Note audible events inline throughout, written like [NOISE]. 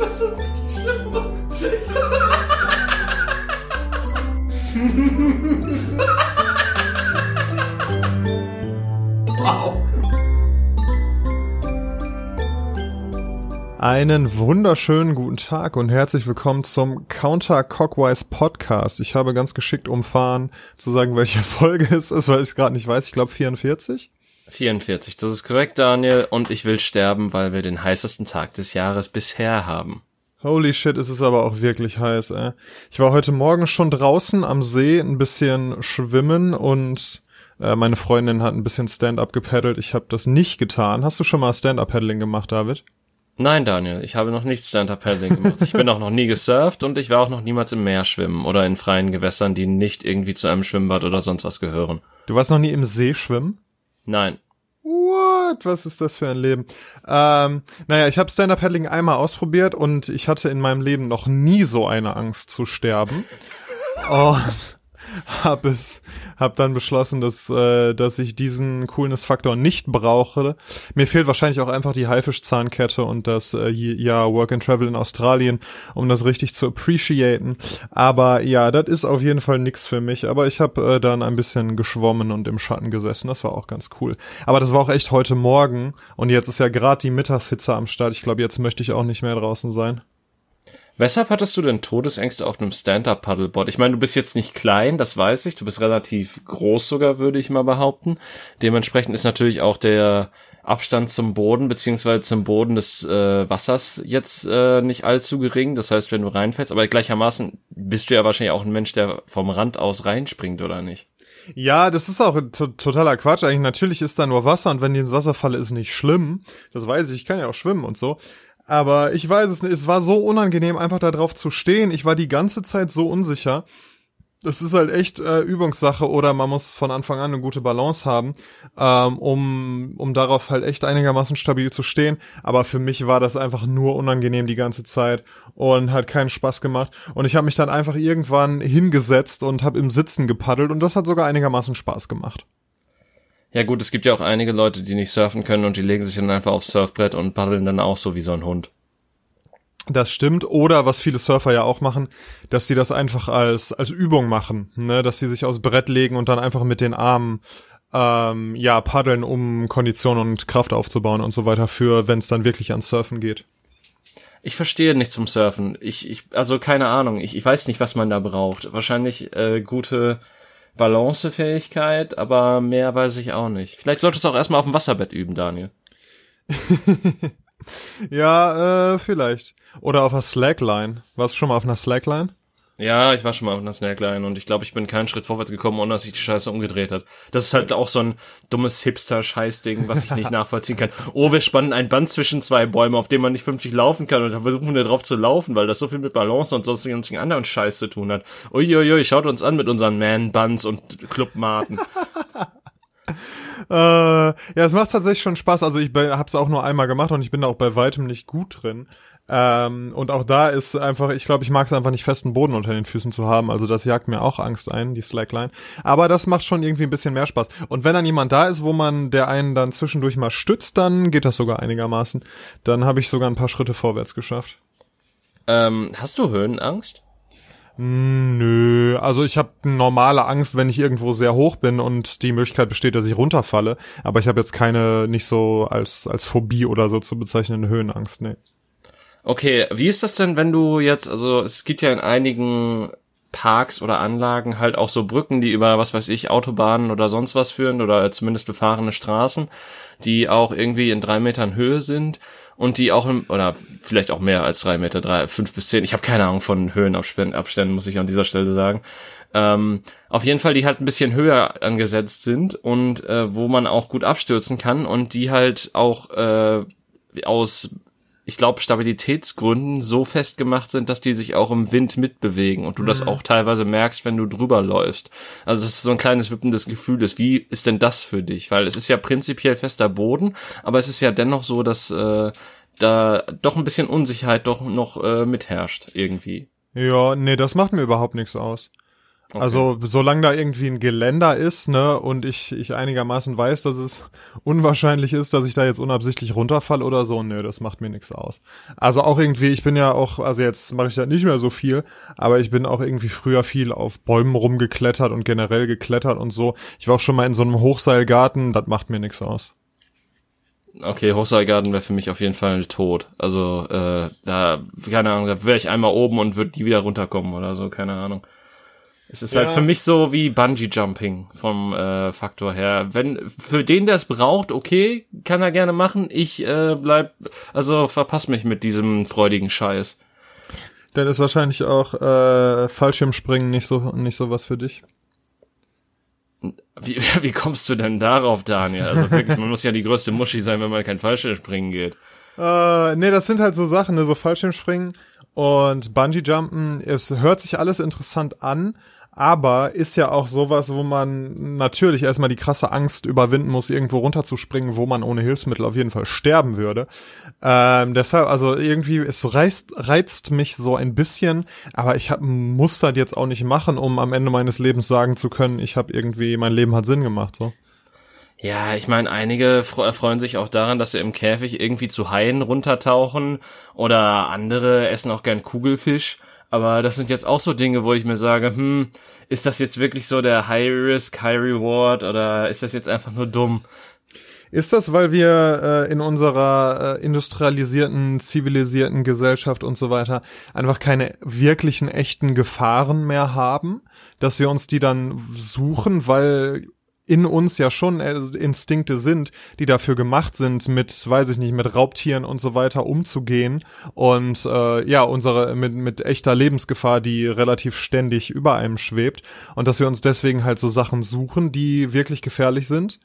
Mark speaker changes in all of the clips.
Speaker 1: Das ist richtig schlimm. wow.
Speaker 2: Einen wunderschönen guten Tag und herzlich willkommen zum Counter Cockwise Podcast. Ich habe ganz geschickt umfahren zu sagen, welche [LAUGHS] Folge es ist, weil ich es gerade nicht weiß. Ich glaube 44.
Speaker 1: 44, das ist korrekt, Daniel. Und ich will sterben, weil wir den heißesten Tag des Jahres bisher haben.
Speaker 2: Holy shit, ist es aber auch wirklich heiß, ey. Ich war heute Morgen schon draußen am See ein bisschen schwimmen und äh, meine Freundin hat ein bisschen Stand-up gepaddelt. Ich habe das nicht getan. Hast du schon mal Stand-up-Paddling gemacht, David?
Speaker 1: Nein, Daniel, ich habe noch nicht Stand-Up-Paddling gemacht. Ich bin auch noch nie gesurft und ich war auch noch niemals im Meer schwimmen oder in freien Gewässern, die nicht irgendwie zu einem Schwimmbad oder sonst was gehören.
Speaker 2: Du warst noch nie im See schwimmen?
Speaker 1: Nein.
Speaker 2: What? Was ist das für ein Leben? Ähm, naja, ich habe Stand-Up-Paddling einmal ausprobiert und ich hatte in meinem Leben noch nie so eine Angst zu sterben. [LAUGHS] und [LAUGHS] hab es, hab dann beschlossen, dass, äh, dass ich diesen Coolness-Faktor nicht brauche. Mir fehlt wahrscheinlich auch einfach die Haifischzahnkette und das äh, ja Work and Travel in Australien, um das richtig zu appreciaten. Aber ja, das ist auf jeden Fall nix für mich. Aber ich habe äh, dann ein bisschen geschwommen und im Schatten gesessen. Das war auch ganz cool. Aber das war auch echt heute Morgen und jetzt ist ja gerade die Mittagshitze am Start. Ich glaube, jetzt möchte ich auch nicht mehr draußen sein.
Speaker 1: Weshalb hattest du denn Todesängste auf einem Stand-Up-Paddleboard? Ich meine, du bist jetzt nicht klein, das weiß ich. Du bist relativ groß sogar, würde ich mal behaupten. Dementsprechend ist natürlich auch der Abstand zum Boden beziehungsweise zum Boden des äh, Wassers jetzt äh, nicht allzu gering. Das heißt, wenn du reinfällst, aber gleichermaßen bist du ja wahrscheinlich auch ein Mensch, der vom Rand aus reinspringt, oder nicht?
Speaker 2: Ja, das ist auch totaler Quatsch. Eigentlich natürlich ist da nur Wasser und wenn die ins Wasser falle, ist nicht schlimm. Das weiß ich. Ich kann ja auch schwimmen und so. Aber ich weiß es nicht. Es war so unangenehm, einfach da drauf zu stehen. Ich war die ganze Zeit so unsicher. Das ist halt echt äh, Übungssache oder man muss von Anfang an eine gute Balance haben, ähm, um, um darauf halt echt einigermaßen stabil zu stehen. Aber für mich war das einfach nur unangenehm die ganze Zeit und hat keinen Spaß gemacht. Und ich habe mich dann einfach irgendwann hingesetzt und habe im Sitzen gepaddelt und das hat sogar einigermaßen Spaß gemacht.
Speaker 1: Ja gut, es gibt ja auch einige Leute, die nicht surfen können und die legen sich dann einfach aufs Surfbrett und paddeln dann auch so wie so ein Hund.
Speaker 2: Das stimmt. Oder was viele Surfer ja auch machen, dass sie das einfach als, als Übung machen, ne? dass sie sich aufs Brett legen und dann einfach mit den Armen ähm, ja paddeln, um Kondition und Kraft aufzubauen und so weiter für, wenn es dann wirklich ans Surfen geht.
Speaker 1: Ich verstehe nicht zum Surfen. Ich, ich, also keine Ahnung. Ich, ich weiß nicht, was man da braucht. Wahrscheinlich äh, gute Balancefähigkeit, aber mehr weiß ich auch nicht. Vielleicht solltest du auch erstmal auf dem Wasserbett üben, Daniel. [LAUGHS]
Speaker 2: ja, äh, vielleicht. Oder auf einer Slackline. Warst du schon mal auf einer Slackline?
Speaker 1: Ja, ich war schon mal auf einer Snackline und ich glaube, ich bin keinen Schritt vorwärts gekommen, ohne dass sich die Scheiße umgedreht hat. Das ist halt auch so ein dummes Hipster-Scheißding, was ich nicht [LAUGHS] nachvollziehen kann. Oh, wir spannen ein Band zwischen zwei Bäume, auf dem man nicht vernünftig laufen kann und da versuchen wir drauf zu laufen, weil das so viel mit Balance und sonst sonstigen anderen Scheiß zu tun hat. Uiuiui, schaut uns an mit unseren Man-Buns und Clubmaten. [LAUGHS]
Speaker 2: äh, ja, es macht tatsächlich schon Spaß. Also ich habe es auch nur einmal gemacht und ich bin da auch bei weitem nicht gut drin. Ähm, und auch da ist einfach, ich glaube, ich mag es einfach nicht festen Boden unter den Füßen zu haben. Also das jagt mir auch Angst ein, die Slackline. Aber das macht schon irgendwie ein bisschen mehr Spaß. Und wenn dann jemand da ist, wo man der einen dann zwischendurch mal stützt, dann geht das sogar einigermaßen. Dann habe ich sogar ein paar Schritte vorwärts geschafft.
Speaker 1: Ähm, hast du Höhenangst?
Speaker 2: Nö, also ich habe normale Angst, wenn ich irgendwo sehr hoch bin und die Möglichkeit besteht, dass ich runterfalle. Aber ich habe jetzt keine, nicht so als, als Phobie oder so zu bezeichnende Höhenangst, nee.
Speaker 1: Okay, wie ist das denn, wenn du jetzt, also es gibt ja in einigen Parks oder Anlagen halt auch so Brücken, die über, was weiß ich, Autobahnen oder sonst was führen oder zumindest befahrene Straßen, die auch irgendwie in drei Metern Höhe sind und die auch im, oder vielleicht auch mehr als drei Meter, drei, fünf bis zehn, ich habe keine Ahnung von Höhenabständen, Abständen, muss ich an dieser Stelle sagen. Ähm, auf jeden Fall, die halt ein bisschen höher angesetzt sind und äh, wo man auch gut abstürzen kann und die halt auch äh, aus ich glaube, Stabilitätsgründen so festgemacht sind, dass die sich auch im Wind mitbewegen und du mhm. das auch teilweise merkst, wenn du drüber läufst. Also das ist so ein kleines wippendes Gefühl ist. Wie ist denn das für dich? Weil es ist ja prinzipiell fester Boden, aber es ist ja dennoch so, dass äh, da doch ein bisschen Unsicherheit doch noch äh, mitherrscht irgendwie.
Speaker 2: Ja, nee, das macht mir überhaupt nichts aus. Okay. Also solange da irgendwie ein Geländer ist, ne, und ich, ich einigermaßen weiß, dass es [LAUGHS] unwahrscheinlich ist, dass ich da jetzt unabsichtlich runterfall oder so, ne, das macht mir nichts aus. Also auch irgendwie, ich bin ja auch, also jetzt mache ich da nicht mehr so viel, aber ich bin auch irgendwie früher viel auf Bäumen rumgeklettert und generell geklettert und so. Ich war auch schon mal in so einem Hochseilgarten, das macht mir nichts aus.
Speaker 1: Okay, Hochseilgarten wäre für mich auf jeden Fall tot. Also, äh, da, keine Ahnung, da wäre ich einmal oben und würde nie wieder runterkommen oder so, keine Ahnung. Es ist halt ja. halt für mich so wie Bungee Jumping vom äh, Faktor her. Wenn für den, der es braucht, okay, kann er gerne machen. Ich äh, bleib, also verpass mich mit diesem freudigen Scheiß.
Speaker 2: Dann ist wahrscheinlich auch äh, Fallschirmspringen nicht so nicht so was für dich.
Speaker 1: Wie, [LAUGHS] wie kommst du denn darauf, Daniel? Also wirklich, man muss ja die größte Muschi sein, wenn man kein Fallschirmspringen geht.
Speaker 2: Äh, nee, das sind halt so Sachen, ne, so Fallschirmspringen und Bungee Jumpen. Es hört sich alles interessant an, aber ist ja auch sowas, wo man natürlich erstmal die krasse Angst überwinden muss, irgendwo runterzuspringen, wo man ohne Hilfsmittel auf jeden Fall sterben würde. Ähm, deshalb, also irgendwie, es reizt, reizt mich so ein bisschen, aber ich hab, muss das jetzt auch nicht machen, um am Ende meines Lebens sagen zu können, ich habe irgendwie, mein Leben hat Sinn gemacht, so.
Speaker 1: Ja, ich meine, einige freuen sich auch daran, dass sie im Käfig irgendwie zu Haien runtertauchen oder andere essen auch gern Kugelfisch. Aber das sind jetzt auch so Dinge, wo ich mir sage, hm, ist das jetzt wirklich so der High Risk, High Reward oder ist das jetzt einfach nur dumm?
Speaker 2: Ist das, weil wir äh, in unserer äh, industrialisierten, zivilisierten Gesellschaft und so weiter einfach keine wirklichen echten Gefahren mehr haben, dass wir uns die dann suchen, weil in uns ja schon äh, Instinkte sind, die dafür gemacht sind, mit, weiß ich nicht, mit Raubtieren und so weiter umzugehen und äh, ja, unsere mit, mit echter Lebensgefahr, die relativ ständig über einem schwebt und dass wir uns deswegen halt so Sachen suchen, die wirklich gefährlich sind.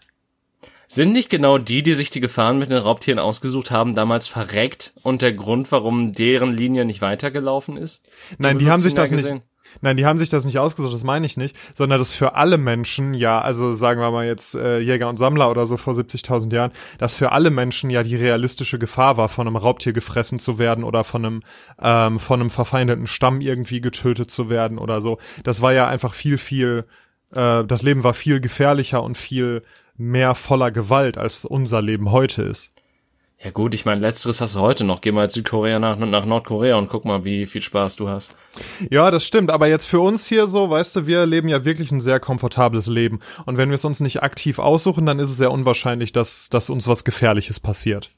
Speaker 1: Sind nicht genau die, die sich die Gefahren mit den Raubtieren ausgesucht haben, damals verreckt und der Grund, warum deren Linie nicht weitergelaufen ist?
Speaker 2: Nein, die haben sich das gesehen? nicht. Nein, die haben sich das nicht ausgesucht, das meine ich nicht, sondern das für alle Menschen, ja, also sagen wir mal jetzt äh, Jäger und Sammler oder so vor 70.000 Jahren, dass für alle Menschen ja die realistische Gefahr war, von einem Raubtier gefressen zu werden oder von einem ähm, von einem verfeindeten Stamm irgendwie getötet zu werden oder so. Das war ja einfach viel viel äh, das Leben war viel gefährlicher und viel mehr voller Gewalt als unser Leben heute ist.
Speaker 1: Ja gut, ich meine, letzteres hast du heute noch. Geh mal jetzt Südkorea nach, nach Nordkorea und guck mal, wie viel Spaß du hast.
Speaker 2: Ja, das stimmt. Aber jetzt für uns hier so, weißt du, wir leben ja wirklich ein sehr komfortables Leben. Und wenn wir es uns nicht aktiv aussuchen, dann ist es sehr unwahrscheinlich, dass, dass uns was Gefährliches passiert.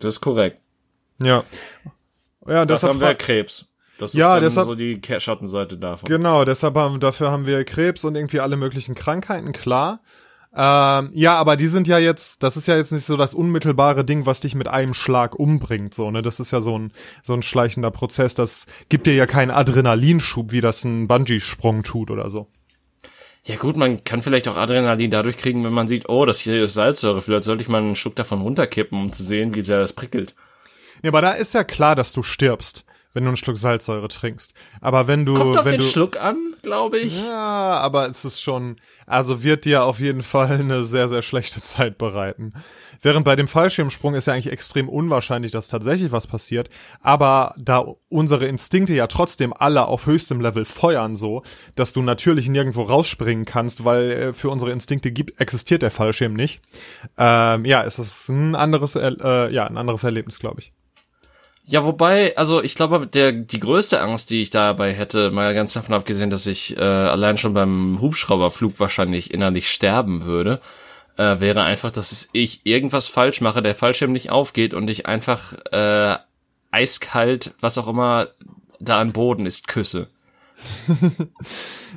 Speaker 1: Das ist korrekt.
Speaker 2: Ja.
Speaker 1: Ja, dafür haben wir Krebs. Das ist
Speaker 2: ja,
Speaker 1: dann
Speaker 2: deshalb,
Speaker 1: so die Schattenseite davon.
Speaker 2: Genau, deshalb haben, dafür haben wir Krebs und irgendwie alle möglichen Krankheiten, klar. Ähm, ja, aber die sind ja jetzt, das ist ja jetzt nicht so das unmittelbare Ding, was dich mit einem Schlag umbringt, so, ne? Das ist ja so ein, so ein schleichender Prozess. Das gibt dir ja keinen Adrenalinschub, wie das ein Bungee-Sprung tut oder so.
Speaker 1: Ja gut, man kann vielleicht auch Adrenalin dadurch kriegen, wenn man sieht, oh, das hier ist Salzsäure, vielleicht sollte ich mal einen Schluck davon runterkippen, um zu sehen, wie sehr das prickelt.
Speaker 2: Ja, aber da ist ja klar, dass du stirbst wenn du einen Schluck Salzsäure trinkst. Aber wenn du,
Speaker 1: Kommt auf
Speaker 2: wenn
Speaker 1: den
Speaker 2: du,
Speaker 1: Schluck an, glaube ich.
Speaker 2: Ja, aber es ist schon, also wird dir auf jeden Fall eine sehr, sehr schlechte Zeit bereiten. Während bei dem Fallschirmsprung ist ja eigentlich extrem unwahrscheinlich, dass tatsächlich was passiert. Aber da unsere Instinkte ja trotzdem alle auf höchstem Level feuern so, dass du natürlich nirgendwo rausspringen kannst, weil äh, für unsere Instinkte gibt, existiert der Fallschirm nicht. Ähm, ja, es ist ein anderes, äh, ja, ein anderes Erlebnis, glaube ich.
Speaker 1: Ja, wobei, also ich glaube, der die größte Angst, die ich dabei hätte, mal ganz davon abgesehen, dass ich äh, allein schon beim Hubschrauberflug wahrscheinlich innerlich sterben würde, äh, wäre einfach, dass ich irgendwas falsch mache, der Fallschirm nicht aufgeht und ich einfach äh, eiskalt, was auch immer da an Boden ist, küsse. [LAUGHS]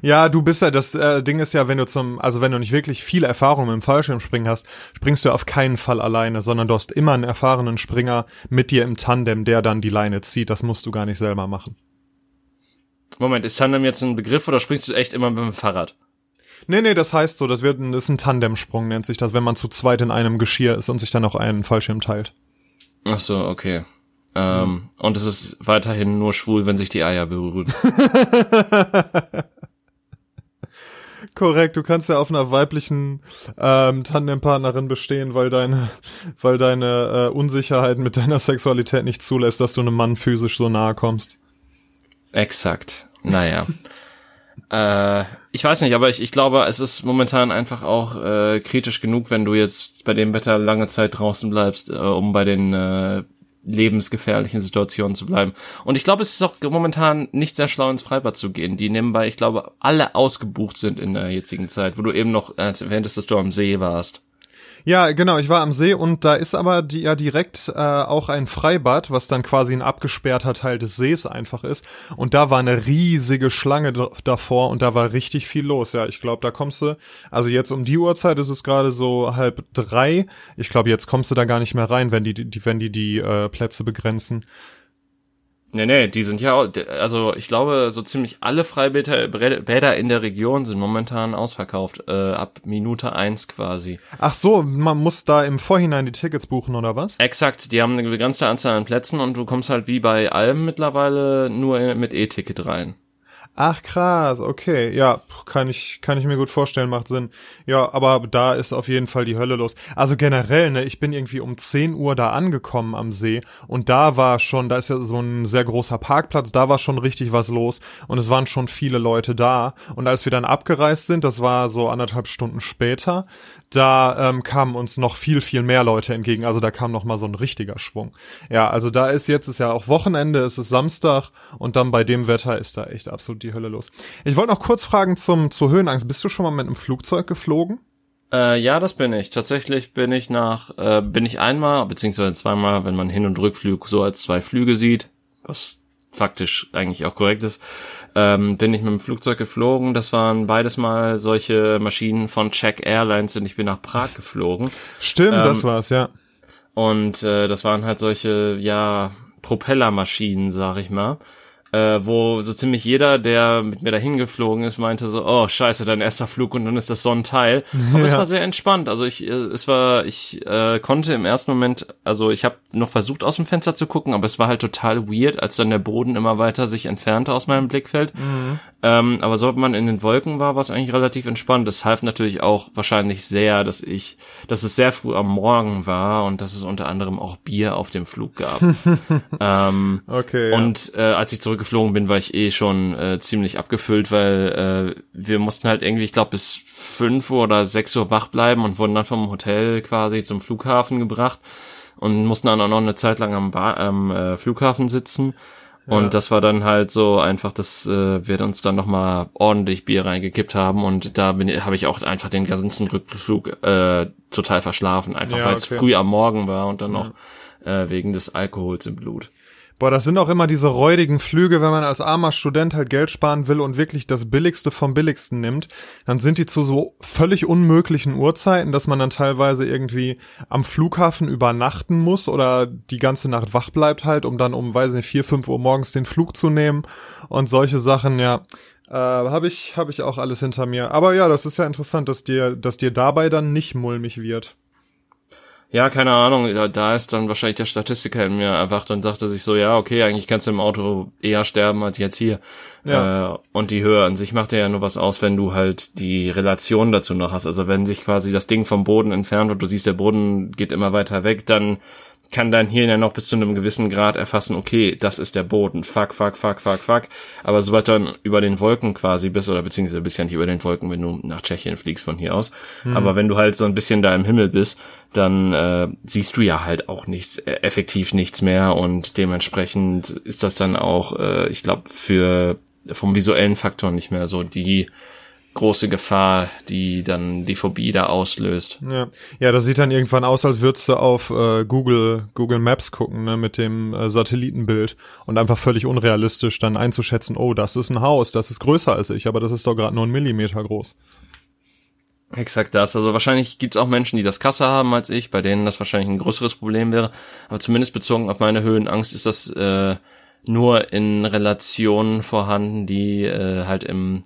Speaker 2: ja, du bist ja, das äh, Ding ist ja, wenn du zum, also wenn du nicht wirklich viel Erfahrung dem Fallschirmspringen hast, springst du auf keinen Fall alleine, sondern du hast immer einen erfahrenen Springer mit dir im Tandem, der dann die Leine zieht. Das musst du gar nicht selber machen.
Speaker 1: Moment, ist Tandem jetzt ein Begriff oder springst du echt immer mit dem Fahrrad?
Speaker 2: Nee, nee, das heißt so, das wird ein, das ist ein Tandemsprung, nennt sich das, wenn man zu zweit in einem Geschirr ist und sich dann auch einen Fallschirm teilt.
Speaker 1: Ach so, okay. Ähm, und es ist weiterhin nur schwul, wenn sich die Eier berühren. [LAUGHS]
Speaker 2: Korrekt, du kannst ja auf einer weiblichen ähm, Tandempartnerin bestehen, weil deine, weil deine äh, Unsicherheit mit deiner Sexualität nicht zulässt, dass du einem Mann physisch so nahe kommst.
Speaker 1: Exakt. Naja. [LAUGHS] Äh, ich weiß nicht, aber ich, ich glaube, es ist momentan einfach auch äh, kritisch genug, wenn du jetzt bei dem Wetter lange Zeit draußen bleibst, äh, um bei den äh, lebensgefährlichen Situationen zu bleiben. Und ich glaube, es ist auch momentan nicht sehr schlau, ins Freibad zu gehen, die nebenbei, ich glaube, alle ausgebucht sind in der jetzigen Zeit, wo du eben noch äh, erwähntest, dass du am See warst.
Speaker 2: Ja, genau, ich war am See und da ist aber die, ja direkt äh, auch ein Freibad, was dann quasi ein abgesperrter Teil des Sees einfach ist. Und da war eine riesige Schlange davor und da war richtig viel los. Ja, ich glaube, da kommst du, also jetzt um die Uhrzeit ist es gerade so halb drei. Ich glaube, jetzt kommst du da gar nicht mehr rein, wenn die, die wenn die die äh, Plätze begrenzen.
Speaker 1: Nee, nee, die sind ja, also ich glaube, so ziemlich alle Freibäder Bäder in der Region sind momentan ausverkauft, äh, ab Minute eins quasi.
Speaker 2: Ach so, man muss da im Vorhinein die Tickets buchen oder was?
Speaker 1: Exakt, die haben eine begrenzte Anzahl an Plätzen und du kommst halt wie bei Alm mittlerweile nur mit E-Ticket rein.
Speaker 2: Ach krass, okay, ja, kann ich kann ich mir gut vorstellen, macht Sinn. Ja, aber da ist auf jeden Fall die Hölle los. Also generell, ne, ich bin irgendwie um 10 Uhr da angekommen am See und da war schon, da ist ja so ein sehr großer Parkplatz, da war schon richtig was los und es waren schon viele Leute da und als wir dann abgereist sind, das war so anderthalb Stunden später, da ähm, kamen uns noch viel, viel mehr Leute entgegen. Also da kam noch mal so ein richtiger Schwung. Ja, also da ist jetzt, ist ja auch Wochenende, es ist Samstag und dann bei dem Wetter ist da echt absolut die Hölle los. Ich wollte noch kurz fragen zum, zur Höhenangst. Bist du schon mal mit einem Flugzeug geflogen?
Speaker 1: Äh, ja, das bin ich. Tatsächlich bin ich nach, äh, bin ich einmal, beziehungsweise zweimal, wenn man Hin- und Rückflug so als zwei Flüge sieht, was faktisch eigentlich auch korrekt ist, ähm, bin ich mit dem Flugzeug geflogen. Das waren beides mal solche Maschinen von Czech Airlines und ich bin nach Prag geflogen.
Speaker 2: Stimmt, ähm, das war's, ja.
Speaker 1: Und äh, das waren halt solche, ja, Propellermaschinen, sag ich mal äh, wo so ziemlich jeder, der mit mir dahin geflogen ist, meinte so, oh scheiße, dein erster Flug und dann ist das so ein Teil. [LAUGHS] Aber ja. es war sehr entspannt. Also ich, äh, es war, ich äh, konnte im ersten Moment, also ich habe noch versucht aus dem Fenster zu gucken, aber es war halt total weird, als dann der Boden immer weiter sich entfernte aus meinem Blickfeld. Mhm. Ähm, aber sobald man in den Wolken war, war es eigentlich relativ entspannt. Das half natürlich auch wahrscheinlich sehr, dass ich, dass es sehr früh am Morgen war und dass es unter anderem auch Bier auf dem Flug gab. [LAUGHS] ähm, okay. Und äh, als ich zurückgeflogen bin, war ich eh schon äh, ziemlich abgefüllt, weil äh, wir mussten halt irgendwie, ich glaube, bis fünf Uhr oder sechs Uhr wach bleiben und wurden dann vom Hotel quasi zum Flughafen gebracht und mussten dann auch noch eine Zeit lang am, ba am äh, Flughafen sitzen. Und das war dann halt so einfach, dass äh, wir uns dann nochmal ordentlich Bier reingekippt haben und da bin habe ich auch einfach den ganzen Rückflug äh, total verschlafen, einfach ja, weil es okay. früh am Morgen war und dann noch äh, wegen des Alkohols im Blut.
Speaker 2: Boah, das sind auch immer diese räudigen Flüge, wenn man als armer Student halt Geld sparen will und wirklich das Billigste vom Billigsten nimmt, dann sind die zu so völlig unmöglichen Uhrzeiten, dass man dann teilweise irgendwie am Flughafen übernachten muss oder die ganze Nacht wach bleibt halt, um dann um, weiß nicht, vier, fünf Uhr morgens den Flug zu nehmen und solche Sachen, ja. Äh, habe ich, hab ich auch alles hinter mir. Aber ja, das ist ja interessant, dass dir, dass dir dabei dann nicht mulmig wird.
Speaker 1: Ja, keine Ahnung, da, da ist dann wahrscheinlich der Statistiker in mir erwacht und sagte sich so, ja, okay, eigentlich kannst du im Auto eher sterben als jetzt hier. Ja. Äh, und die Höhe an sich macht ja nur was aus, wenn du halt die Relation dazu noch hast. Also wenn sich quasi das Ding vom Boden entfernt und du siehst, der Boden geht immer weiter weg, dann kann dein Hirn ja noch bis zu einem gewissen Grad erfassen, okay, das ist der Boden, fuck, fuck, fuck, fuck, fuck. Aber sobald du dann über den Wolken quasi bist, oder beziehungsweise bist ja nicht über den Wolken, wenn du nach Tschechien fliegst von hier aus, mhm. aber wenn du halt so ein bisschen da im Himmel bist, dann äh, siehst du ja halt auch nichts, äh, effektiv nichts mehr und dementsprechend ist das dann auch, äh, ich glaube, für vom visuellen Faktor nicht mehr so die große Gefahr, die dann die Phobie da auslöst.
Speaker 2: Ja, ja das sieht dann irgendwann aus, als würdest du auf äh, Google Google Maps gucken, ne, mit dem äh, Satellitenbild und einfach völlig unrealistisch dann einzuschätzen, oh, das ist ein Haus, das ist größer als ich, aber das ist doch gerade nur ein Millimeter groß.
Speaker 1: Exakt das. Also wahrscheinlich gibt's auch Menschen, die das krasser haben als ich, bei denen das wahrscheinlich ein größeres Problem wäre. Aber zumindest bezogen auf meine Höhenangst ist das äh, nur in Relationen vorhanden, die äh, halt im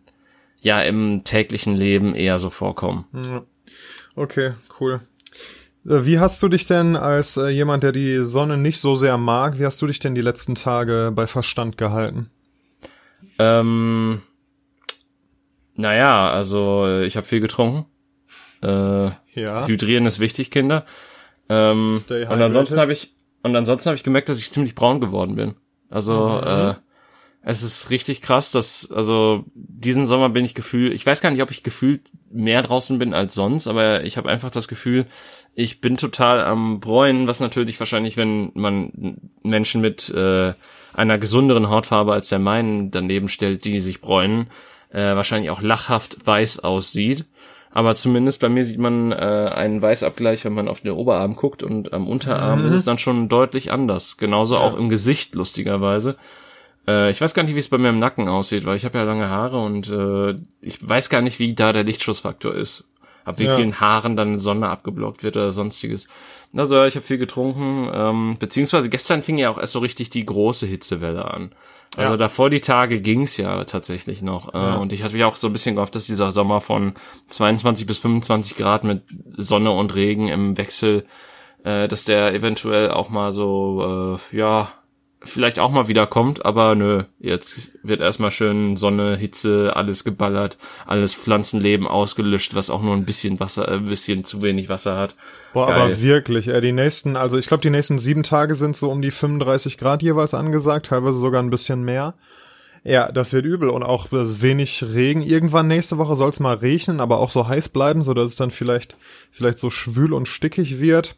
Speaker 1: ja im täglichen Leben eher so vorkommen.
Speaker 2: Okay, cool. Äh, wie hast du dich denn als äh, jemand, der die Sonne nicht so sehr mag, wie hast du dich denn die letzten Tage bei Verstand gehalten?
Speaker 1: Ähm, naja, also äh, ich habe viel getrunken. Äh, ja. Hydrieren ist wichtig, Kinder. Ähm, und ansonsten habe ich und ansonsten habe ich gemerkt, dass ich ziemlich braun geworden bin. Also mhm. äh, Es ist richtig krass, dass, also diesen Sommer bin ich gefühlt, ich weiß gar nicht, ob ich gefühlt mehr draußen bin als sonst, aber ich habe einfach das Gefühl, ich bin total am Bräunen, was natürlich wahrscheinlich, wenn man Menschen mit äh, einer gesunderen Hautfarbe als der meinen daneben stellt, die sich bräunen, äh, wahrscheinlich auch lachhaft weiß aussieht. Aber zumindest bei mir sieht man äh, einen Weißabgleich, wenn man auf den Oberarm guckt und am Unterarm mhm. ist es dann schon deutlich anders. Genauso ja. auch im Gesicht, lustigerweise. Äh, ich weiß gar nicht, wie es bei mir im Nacken aussieht, weil ich habe ja lange Haare und äh, ich weiß gar nicht, wie da der Lichtschussfaktor ist. Ab wie ja. vielen Haaren dann Sonne abgeblockt wird oder sonstiges. Also ich habe viel getrunken, ähm, beziehungsweise gestern fing ja auch erst so richtig die große Hitzewelle an. Also ja. davor die Tage ging's ja tatsächlich noch. Äh, ja. Und ich hatte ja auch so ein bisschen gehofft, dass dieser Sommer von 22 bis 25 Grad mit Sonne und Regen im Wechsel, äh, dass der eventuell auch mal so, äh, ja, vielleicht auch mal wieder kommt, aber nö, jetzt wird erstmal schön Sonne, Hitze, alles geballert, alles Pflanzenleben ausgelöscht, was auch nur ein bisschen Wasser, ein bisschen zu wenig Wasser hat.
Speaker 2: Boah, Geil. aber wirklich, ey, die nächsten, also ich glaube, die nächsten sieben Tage sind so um die 35 Grad jeweils angesagt, teilweise sogar ein bisschen mehr. Ja, das wird übel und auch wenig Regen. Irgendwann nächste Woche soll es mal regnen, aber auch so heiß bleiben, so dass es dann vielleicht vielleicht so schwül und stickig wird.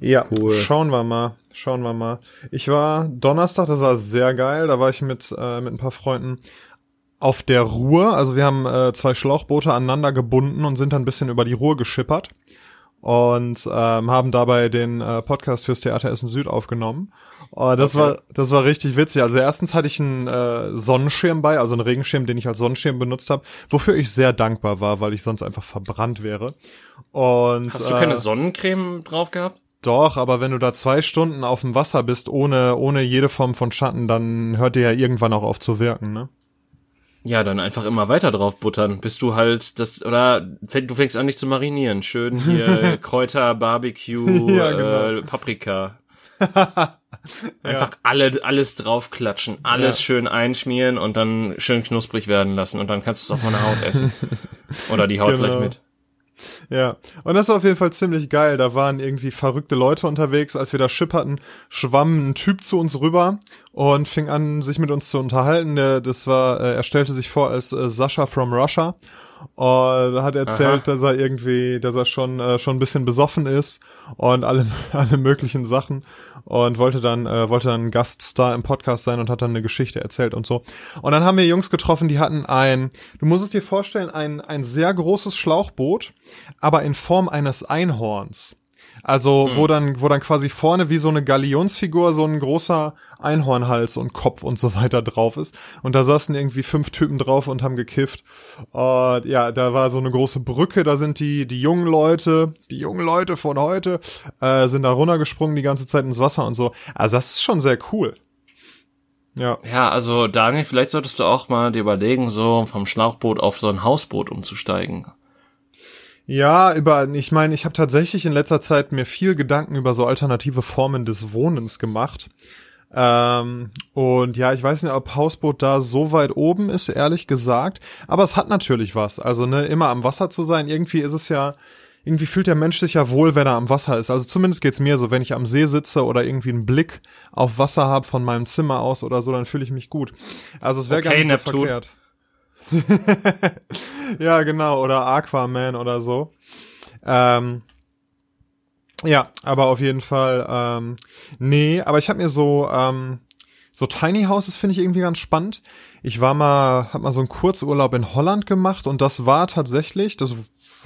Speaker 2: Ja, cool. schauen wir mal. Schauen wir mal. Ich war Donnerstag, das war sehr geil. Da war ich mit äh, mit ein paar Freunden auf der Ruhr. Also wir haben äh, zwei Schlauchboote aneinander gebunden und sind dann ein bisschen über die Ruhr geschippert und ähm, haben dabei den äh, Podcast fürs Theater Essen Süd aufgenommen. Oh, das okay. war das war richtig witzig. Also erstens hatte ich einen äh, Sonnenschirm bei, also einen Regenschirm, den ich als Sonnenschirm benutzt habe, wofür ich sehr dankbar war, weil ich sonst einfach verbrannt wäre. Und
Speaker 1: hast du äh, keine Sonnencreme drauf gehabt?
Speaker 2: Doch, aber wenn du da zwei Stunden auf dem Wasser bist, ohne ohne jede Form von Schatten, dann hört dir ja irgendwann auch auf zu wirken, ne?
Speaker 1: Ja, dann einfach immer weiter drauf buttern, bis du halt das, oder du fängst an nicht zu marinieren. Schön hier [LAUGHS] Kräuter, Barbecue, [LAUGHS] ja, genau. äh, Paprika. [LAUGHS] Einfach ja. alle, alles draufklatschen, alles ja. schön einschmieren und dann schön knusprig werden lassen und dann kannst du es auf meiner Haut essen. Oder die Haut genau. gleich mit.
Speaker 2: Ja, und das war auf jeden Fall ziemlich geil. Da waren irgendwie verrückte Leute unterwegs. Als wir da schipperten, schwamm ein Typ zu uns rüber und fing an, sich mit uns zu unterhalten. Der, das war, äh, er stellte sich vor als äh, Sascha from Russia und hat erzählt, Aha. dass er irgendwie, dass er schon äh, schon ein bisschen besoffen ist und alle [LAUGHS] alle möglichen Sachen und wollte dann äh, wollte dann Gaststar im Podcast sein und hat dann eine Geschichte erzählt und so. Und dann haben wir Jungs getroffen, die hatten ein, du musst es dir vorstellen, ein ein sehr großes Schlauchboot, aber in Form eines Einhorns. Also, mhm. wo dann, wo dann quasi vorne wie so eine Galionsfigur so ein großer Einhornhals und Kopf und so weiter drauf ist. Und da saßen irgendwie fünf Typen drauf und haben gekifft. Und ja, da war so eine große Brücke, da sind die, die jungen Leute, die jungen Leute von heute, äh, sind da runtergesprungen die ganze Zeit ins Wasser und so. Also, das ist schon sehr cool.
Speaker 1: Ja. Ja, also Daniel, vielleicht solltest du auch mal dir überlegen, so vom Schlauchboot auf so ein Hausboot umzusteigen.
Speaker 2: Ja, über, ich meine, ich habe tatsächlich in letzter Zeit mir viel Gedanken über so alternative Formen des Wohnens gemacht. Ähm, und ja, ich weiß nicht, ob Hausboot da so weit oben ist, ehrlich gesagt. Aber es hat natürlich was. Also, ne, immer am Wasser zu sein, irgendwie ist es ja, irgendwie fühlt der Mensch sich ja wohl, wenn er am Wasser ist. Also zumindest geht's mir so, wenn ich am See sitze oder irgendwie einen Blick auf Wasser habe von meinem Zimmer aus oder so, dann fühle ich mich gut. Also es wäre okay, gar nicht so Neptun. verkehrt. [LAUGHS] ja, genau, oder Aquaman oder so. Ähm, ja, aber auf jeden Fall, ähm, nee, aber ich habe mir so, ähm, so Tiny Houses finde ich irgendwie ganz spannend. Ich war mal, hab mal so einen Kurzurlaub in Holland gemacht und das war tatsächlich, das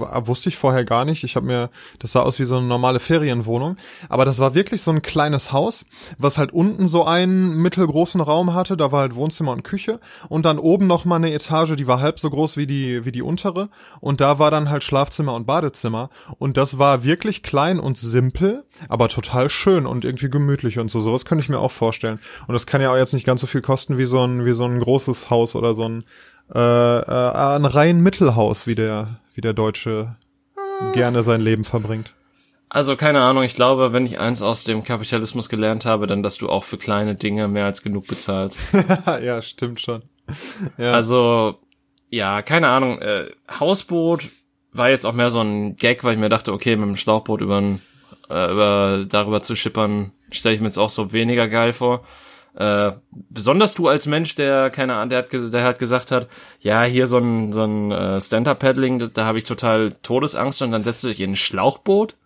Speaker 2: wusste ich vorher gar nicht. Ich habe mir, das sah aus wie so eine normale Ferienwohnung, aber das war wirklich so ein kleines Haus, was halt unten so einen mittelgroßen Raum hatte. Da war halt Wohnzimmer und Küche und dann oben noch mal eine Etage, die war halb so groß wie die wie die untere und da war dann halt Schlafzimmer und Badezimmer und das war wirklich klein und simpel, aber total schön und irgendwie gemütlich und so. Sowas könnte ich mir auch vorstellen. Und das kann ja auch jetzt nicht ganz so viel kosten wie so ein wie so ein großes Haus oder so ein äh, äh, ein rein Mittelhaus, wie der wie der Deutsche gerne sein Leben verbringt.
Speaker 1: Also keine Ahnung, ich glaube, wenn ich eins aus dem Kapitalismus gelernt habe, dann, dass du auch für kleine Dinge mehr als genug bezahlst. [LAUGHS]
Speaker 2: ja, stimmt schon.
Speaker 1: Ja. Also, ja, keine Ahnung, äh, Hausboot war jetzt auch mehr so ein Gag, weil ich mir dachte, okay, mit dem Schlauchboot über, äh, über darüber zu schippern, stelle ich mir jetzt auch so weniger geil vor. Äh, besonders du als Mensch, der keine Ahnung, der hat, der hat gesagt hat, ja, hier so ein, so ein äh, Stand-Up-Paddling, da, da habe ich total Todesangst und dann setzt du dich in ein Schlauchboot.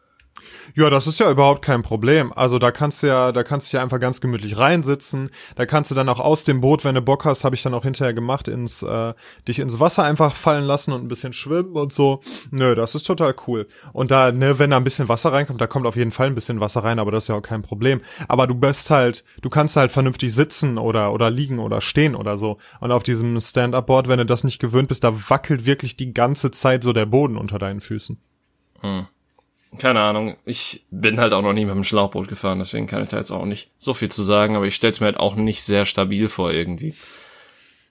Speaker 2: Ja, das ist ja überhaupt kein Problem. Also da kannst du ja, da kannst du ja einfach ganz gemütlich reinsitzen. Da kannst du dann auch aus dem Boot, wenn du Bock hast, habe ich dann auch hinterher gemacht, ins äh, dich ins Wasser einfach fallen lassen und ein bisschen schwimmen und so. Nö, das ist total cool. Und da, ne, wenn da ein bisschen Wasser reinkommt, da kommt auf jeden Fall ein bisschen Wasser rein, aber das ist ja auch kein Problem. Aber du bist halt, du kannst halt vernünftig sitzen oder oder liegen oder stehen oder so. Und auf diesem Stand-up-Board, wenn du das nicht gewöhnt bist, da wackelt wirklich die ganze Zeit so der Boden unter deinen Füßen.
Speaker 1: Hm keine Ahnung. Ich bin halt auch noch nie mit dem Schlauchboot gefahren, deswegen kann ich da jetzt auch nicht so viel zu sagen, aber ich stell's mir halt auch nicht sehr stabil vor irgendwie.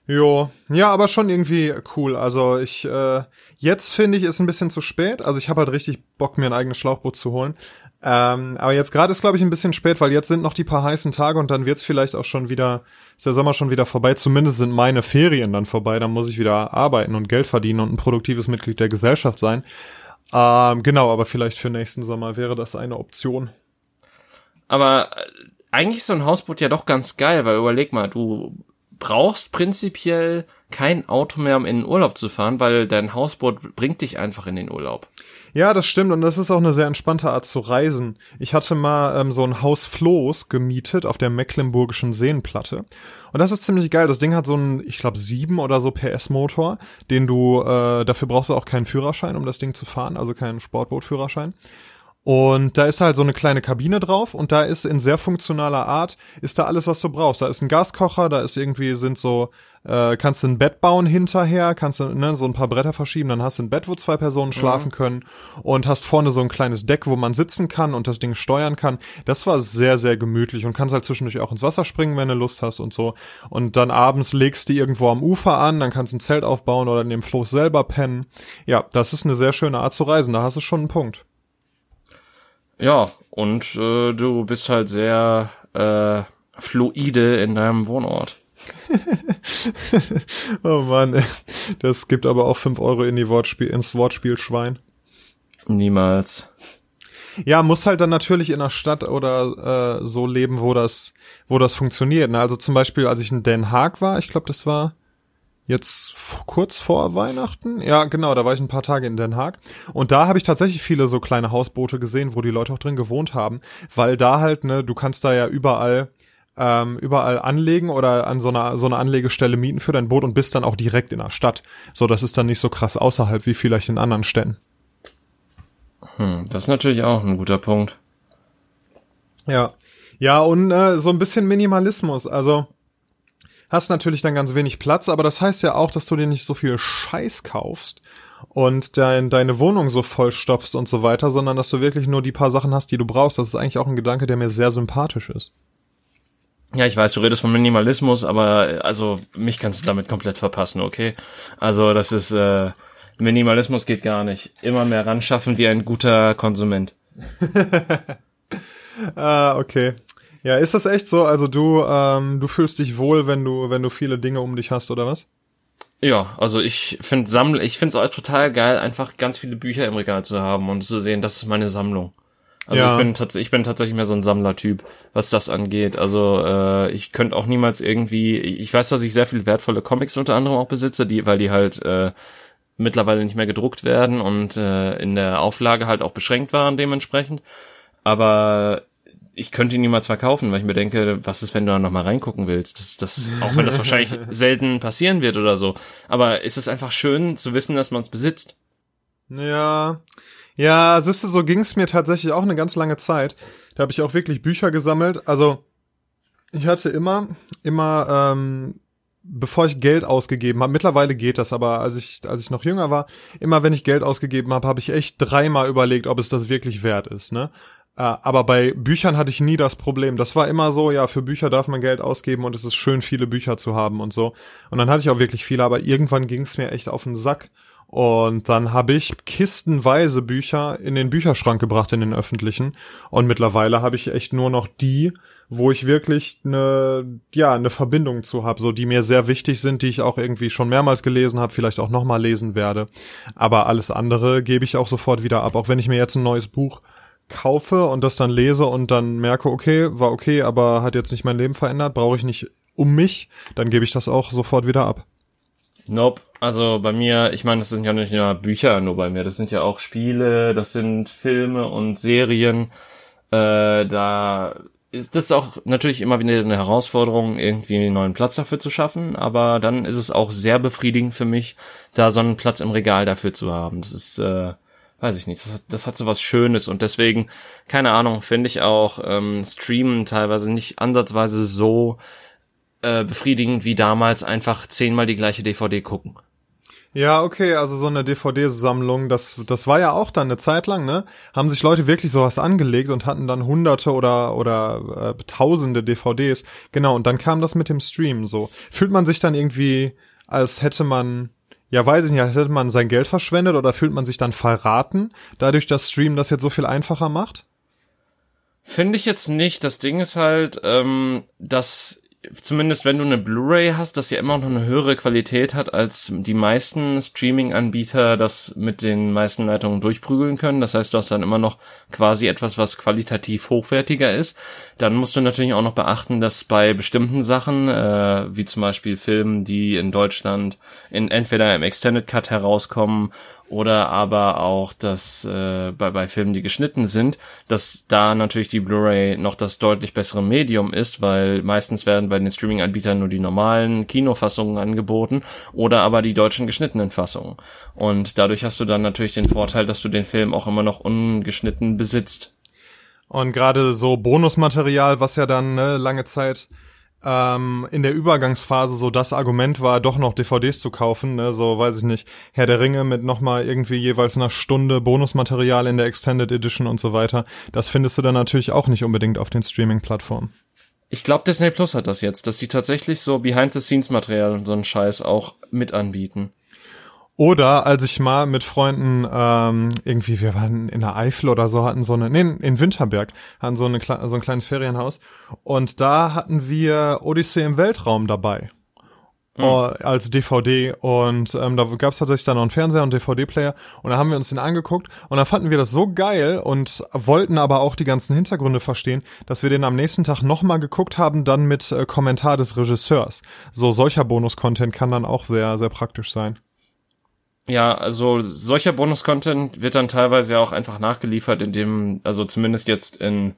Speaker 2: Jo, ja, aber schon irgendwie cool. Also ich, äh, jetzt finde ich, ist ein bisschen zu spät. Also ich habe halt richtig Bock, mir ein eigenes Schlauchboot zu holen. Ähm, aber jetzt gerade ist, glaube ich, ein bisschen spät, weil jetzt sind noch die paar heißen Tage und dann wird's vielleicht auch schon wieder, ist der Sommer schon wieder vorbei. Zumindest sind meine Ferien dann vorbei. Dann muss ich wieder arbeiten und Geld verdienen und ein produktives Mitglied der Gesellschaft sein. Ähm, genau, aber vielleicht für nächsten Sommer wäre das eine Option.
Speaker 1: Aber äh, eigentlich ist so ein Hausboot ja doch ganz geil, weil überleg mal, du brauchst prinzipiell kein Auto mehr, um in den Urlaub zu fahren, weil dein Hausboot bringt dich einfach in den Urlaub.
Speaker 2: Ja, das stimmt und das ist auch eine sehr entspannte Art zu reisen. Ich hatte mal ähm, so ein Haus Floß gemietet auf der Mecklenburgischen Seenplatte und das ist ziemlich geil. Das Ding hat so einen, ich glaube, sieben oder so PS-Motor, den du, äh, dafür brauchst du auch keinen Führerschein, um das Ding zu fahren, also keinen Sportbootführerschein. Und da ist halt so eine kleine Kabine drauf und da ist in sehr funktionaler Art, ist da alles, was du brauchst. Da ist ein Gaskocher, da ist irgendwie, sind so, äh, kannst du ein Bett bauen hinterher, kannst du ne, so ein paar Bretter verschieben, dann hast du ein Bett, wo zwei Personen mhm. schlafen mhm. können und hast vorne so ein kleines Deck, wo man sitzen kann und das Ding steuern kann. Das war sehr, sehr gemütlich und kannst halt zwischendurch auch ins Wasser springen, wenn du Lust hast und so. Und dann abends legst du irgendwo am Ufer an, dann kannst du ein Zelt aufbauen oder in dem Floß selber pennen. Ja, das ist eine sehr schöne Art zu reisen, da hast du schon einen Punkt.
Speaker 1: Ja, und äh, du bist halt sehr äh, fluide in deinem Wohnort. [LAUGHS]
Speaker 2: oh Mann, ey. das gibt aber auch fünf Euro in die Wortspiel, ins Wortspiel Schwein.
Speaker 1: Niemals.
Speaker 2: Ja, muss halt dann natürlich in der Stadt oder äh, so leben, wo das, wo das funktioniert. Ne? Also zum Beispiel, als ich in Den Haag war, ich glaube, das war jetzt kurz vor Weihnachten. Ja, genau, da war ich ein paar Tage in Den Haag. Und da habe ich tatsächlich viele so kleine Hausboote gesehen, wo die Leute auch drin gewohnt haben. Weil da halt, ne, du kannst da ja überall ähm, überall anlegen oder an so einer so einer Anlegestelle mieten für dein Boot und bist dann auch direkt in der Stadt. So, das ist dann nicht so krass außerhalb wie vielleicht in anderen Städten.
Speaker 1: Hm, das ist natürlich auch ein guter Punkt.
Speaker 2: Ja. Ja, und äh, so ein bisschen Minimalismus. Also hast natürlich dann ganz wenig Platz, aber das heißt ja auch, dass du dir nicht so viel Scheiß kaufst und dein, deine Wohnung so vollstopfst und so weiter, sondern dass du wirklich nur die paar Sachen hast, die du brauchst. Das ist eigentlich auch ein Gedanke, der mir sehr sympathisch ist.
Speaker 1: Ja, ich weiß, du redest von Minimalismus, aber also mich kannst du damit komplett verpassen, okay? Also das ist äh, Minimalismus geht gar nicht. Immer mehr ran schaffen wie ein guter Konsument. [LAUGHS]
Speaker 2: ah, okay. Ja, ist das echt so? Also du, ähm, du fühlst dich wohl, wenn du, wenn du viele Dinge um dich hast, oder was?
Speaker 1: Ja, also ich finde Sammel, ich finde es auch total geil, einfach ganz viele Bücher im Regal zu haben und zu sehen, das ist meine Sammlung. Also ja. ich bin tatsächlich, ich bin tatsächlich mehr so ein Sammlertyp, was das angeht. Also äh, ich könnte auch niemals irgendwie, ich weiß, dass ich sehr viele wertvolle Comics unter anderem auch besitze, die, weil die halt äh, mittlerweile nicht mehr gedruckt werden und äh, in der Auflage halt auch beschränkt waren dementsprechend. Aber ich könnte ihn niemals verkaufen, weil ich mir denke, was ist, wenn du da nochmal reingucken willst? Das, das, auch wenn das wahrscheinlich [LAUGHS] selten passieren wird oder so. Aber ist es einfach schön zu wissen, dass man es besitzt.
Speaker 2: Ja. Ja, siehst du, so ging's mir tatsächlich auch eine ganz lange Zeit. Da habe ich auch wirklich Bücher gesammelt. Also ich hatte immer, immer, ähm, bevor ich Geld ausgegeben habe, mittlerweile geht das, aber als ich, als ich noch jünger war, immer wenn ich Geld ausgegeben habe, habe ich echt dreimal überlegt, ob es das wirklich wert ist. Ne? Äh, aber bei Büchern hatte ich nie das Problem. Das war immer so, ja, für Bücher darf man Geld ausgeben und es ist schön, viele Bücher zu haben und so. Und dann hatte ich auch wirklich viele, aber irgendwann ging es mir echt auf den Sack. Und dann habe ich kistenweise Bücher in den Bücherschrank gebracht, in den öffentlichen. Und mittlerweile habe ich echt nur noch die, wo ich wirklich eine, ja, eine Verbindung zu habe, so die mir sehr wichtig sind, die ich auch irgendwie schon mehrmals gelesen habe, vielleicht auch nochmal lesen werde. Aber alles andere gebe ich auch sofort wieder ab. Auch wenn ich mir jetzt ein neues Buch kaufe und das dann lese und dann merke, okay, war okay, aber hat jetzt nicht mein Leben verändert, brauche ich nicht um mich, dann gebe ich das auch sofort wieder ab.
Speaker 1: Nope. Also bei mir, ich meine, das sind ja nicht nur Bücher nur bei mir, das sind ja auch Spiele, das sind Filme und Serien. Äh, da ist das auch natürlich immer wieder eine Herausforderung, irgendwie einen neuen Platz dafür zu schaffen, aber dann ist es auch sehr befriedigend für mich, da so einen Platz im Regal dafür zu haben. Das ist, äh, weiß ich nicht, das hat, das hat so was Schönes und deswegen, keine Ahnung, finde ich auch ähm, Streamen teilweise nicht ansatzweise so äh, befriedigend wie damals einfach zehnmal die gleiche DVD gucken.
Speaker 2: Ja, okay, also so eine DVD-Sammlung, das, das war ja auch dann eine Zeit lang, ne? Haben sich Leute wirklich sowas angelegt und hatten dann hunderte oder, oder äh, tausende DVDs. Genau, und dann kam das mit dem Stream so. Fühlt man sich dann irgendwie, als hätte man, ja, weiß ich nicht, hätte man sein Geld verschwendet oder fühlt man sich dann verraten, dadurch, dass Stream das jetzt so viel einfacher macht?
Speaker 1: Finde ich jetzt nicht. Das Ding ist halt, ähm, dass zumindest wenn du eine Blu-ray hast, das ja immer noch eine höhere Qualität hat, als die meisten Streaming-Anbieter das mit den meisten Leitungen durchprügeln können. Das heißt, du hast dann immer noch quasi etwas, was qualitativ hochwertiger ist. Dann musst du natürlich auch noch beachten, dass bei bestimmten Sachen, äh, wie zum Beispiel Filmen, die in Deutschland in entweder im Extended Cut herauskommen oder aber auch dass äh, bei, bei Filmen, die geschnitten sind, dass da natürlich die Blu-ray noch das deutlich bessere Medium ist, weil meistens werden bei den Streaming-Anbietern nur die normalen Kinofassungen angeboten oder aber die deutschen geschnittenen Fassungen. Und dadurch hast du dann natürlich den Vorteil, dass du den Film auch immer noch ungeschnitten besitzt.
Speaker 2: Und gerade so Bonusmaterial, was ja dann ne, lange Zeit ähm, in der Übergangsphase so das Argument war, doch noch DVDs zu kaufen, ne? so weiß ich nicht, Herr der Ringe mit nochmal irgendwie jeweils einer Stunde Bonusmaterial in der Extended Edition und so weiter. Das findest du dann natürlich auch nicht unbedingt auf den Streaming-Plattformen.
Speaker 1: Ich glaube, Disney Plus hat das jetzt, dass die tatsächlich so Behind-the-Scenes-Material und so einen Scheiß auch mit anbieten.
Speaker 2: Oder als ich mal mit Freunden ähm, irgendwie, wir waren in der Eifel oder so, hatten so eine, nee, in Winterberg, hatten so, eine, so ein kleines Ferienhaus und da hatten wir Odyssee im Weltraum dabei. Mhm. als DVD und ähm, da gab es tatsächlich dann noch einen Fernseher und DVD-Player und da haben wir uns den angeguckt und da fanden wir das so geil und wollten aber auch die ganzen Hintergründe verstehen, dass wir den am nächsten Tag nochmal geguckt haben, dann mit äh, Kommentar des Regisseurs. So solcher Bonus-Content kann dann auch sehr, sehr praktisch sein.
Speaker 1: Ja, also solcher Bonus-Content wird dann teilweise ja auch einfach nachgeliefert, indem, also zumindest jetzt in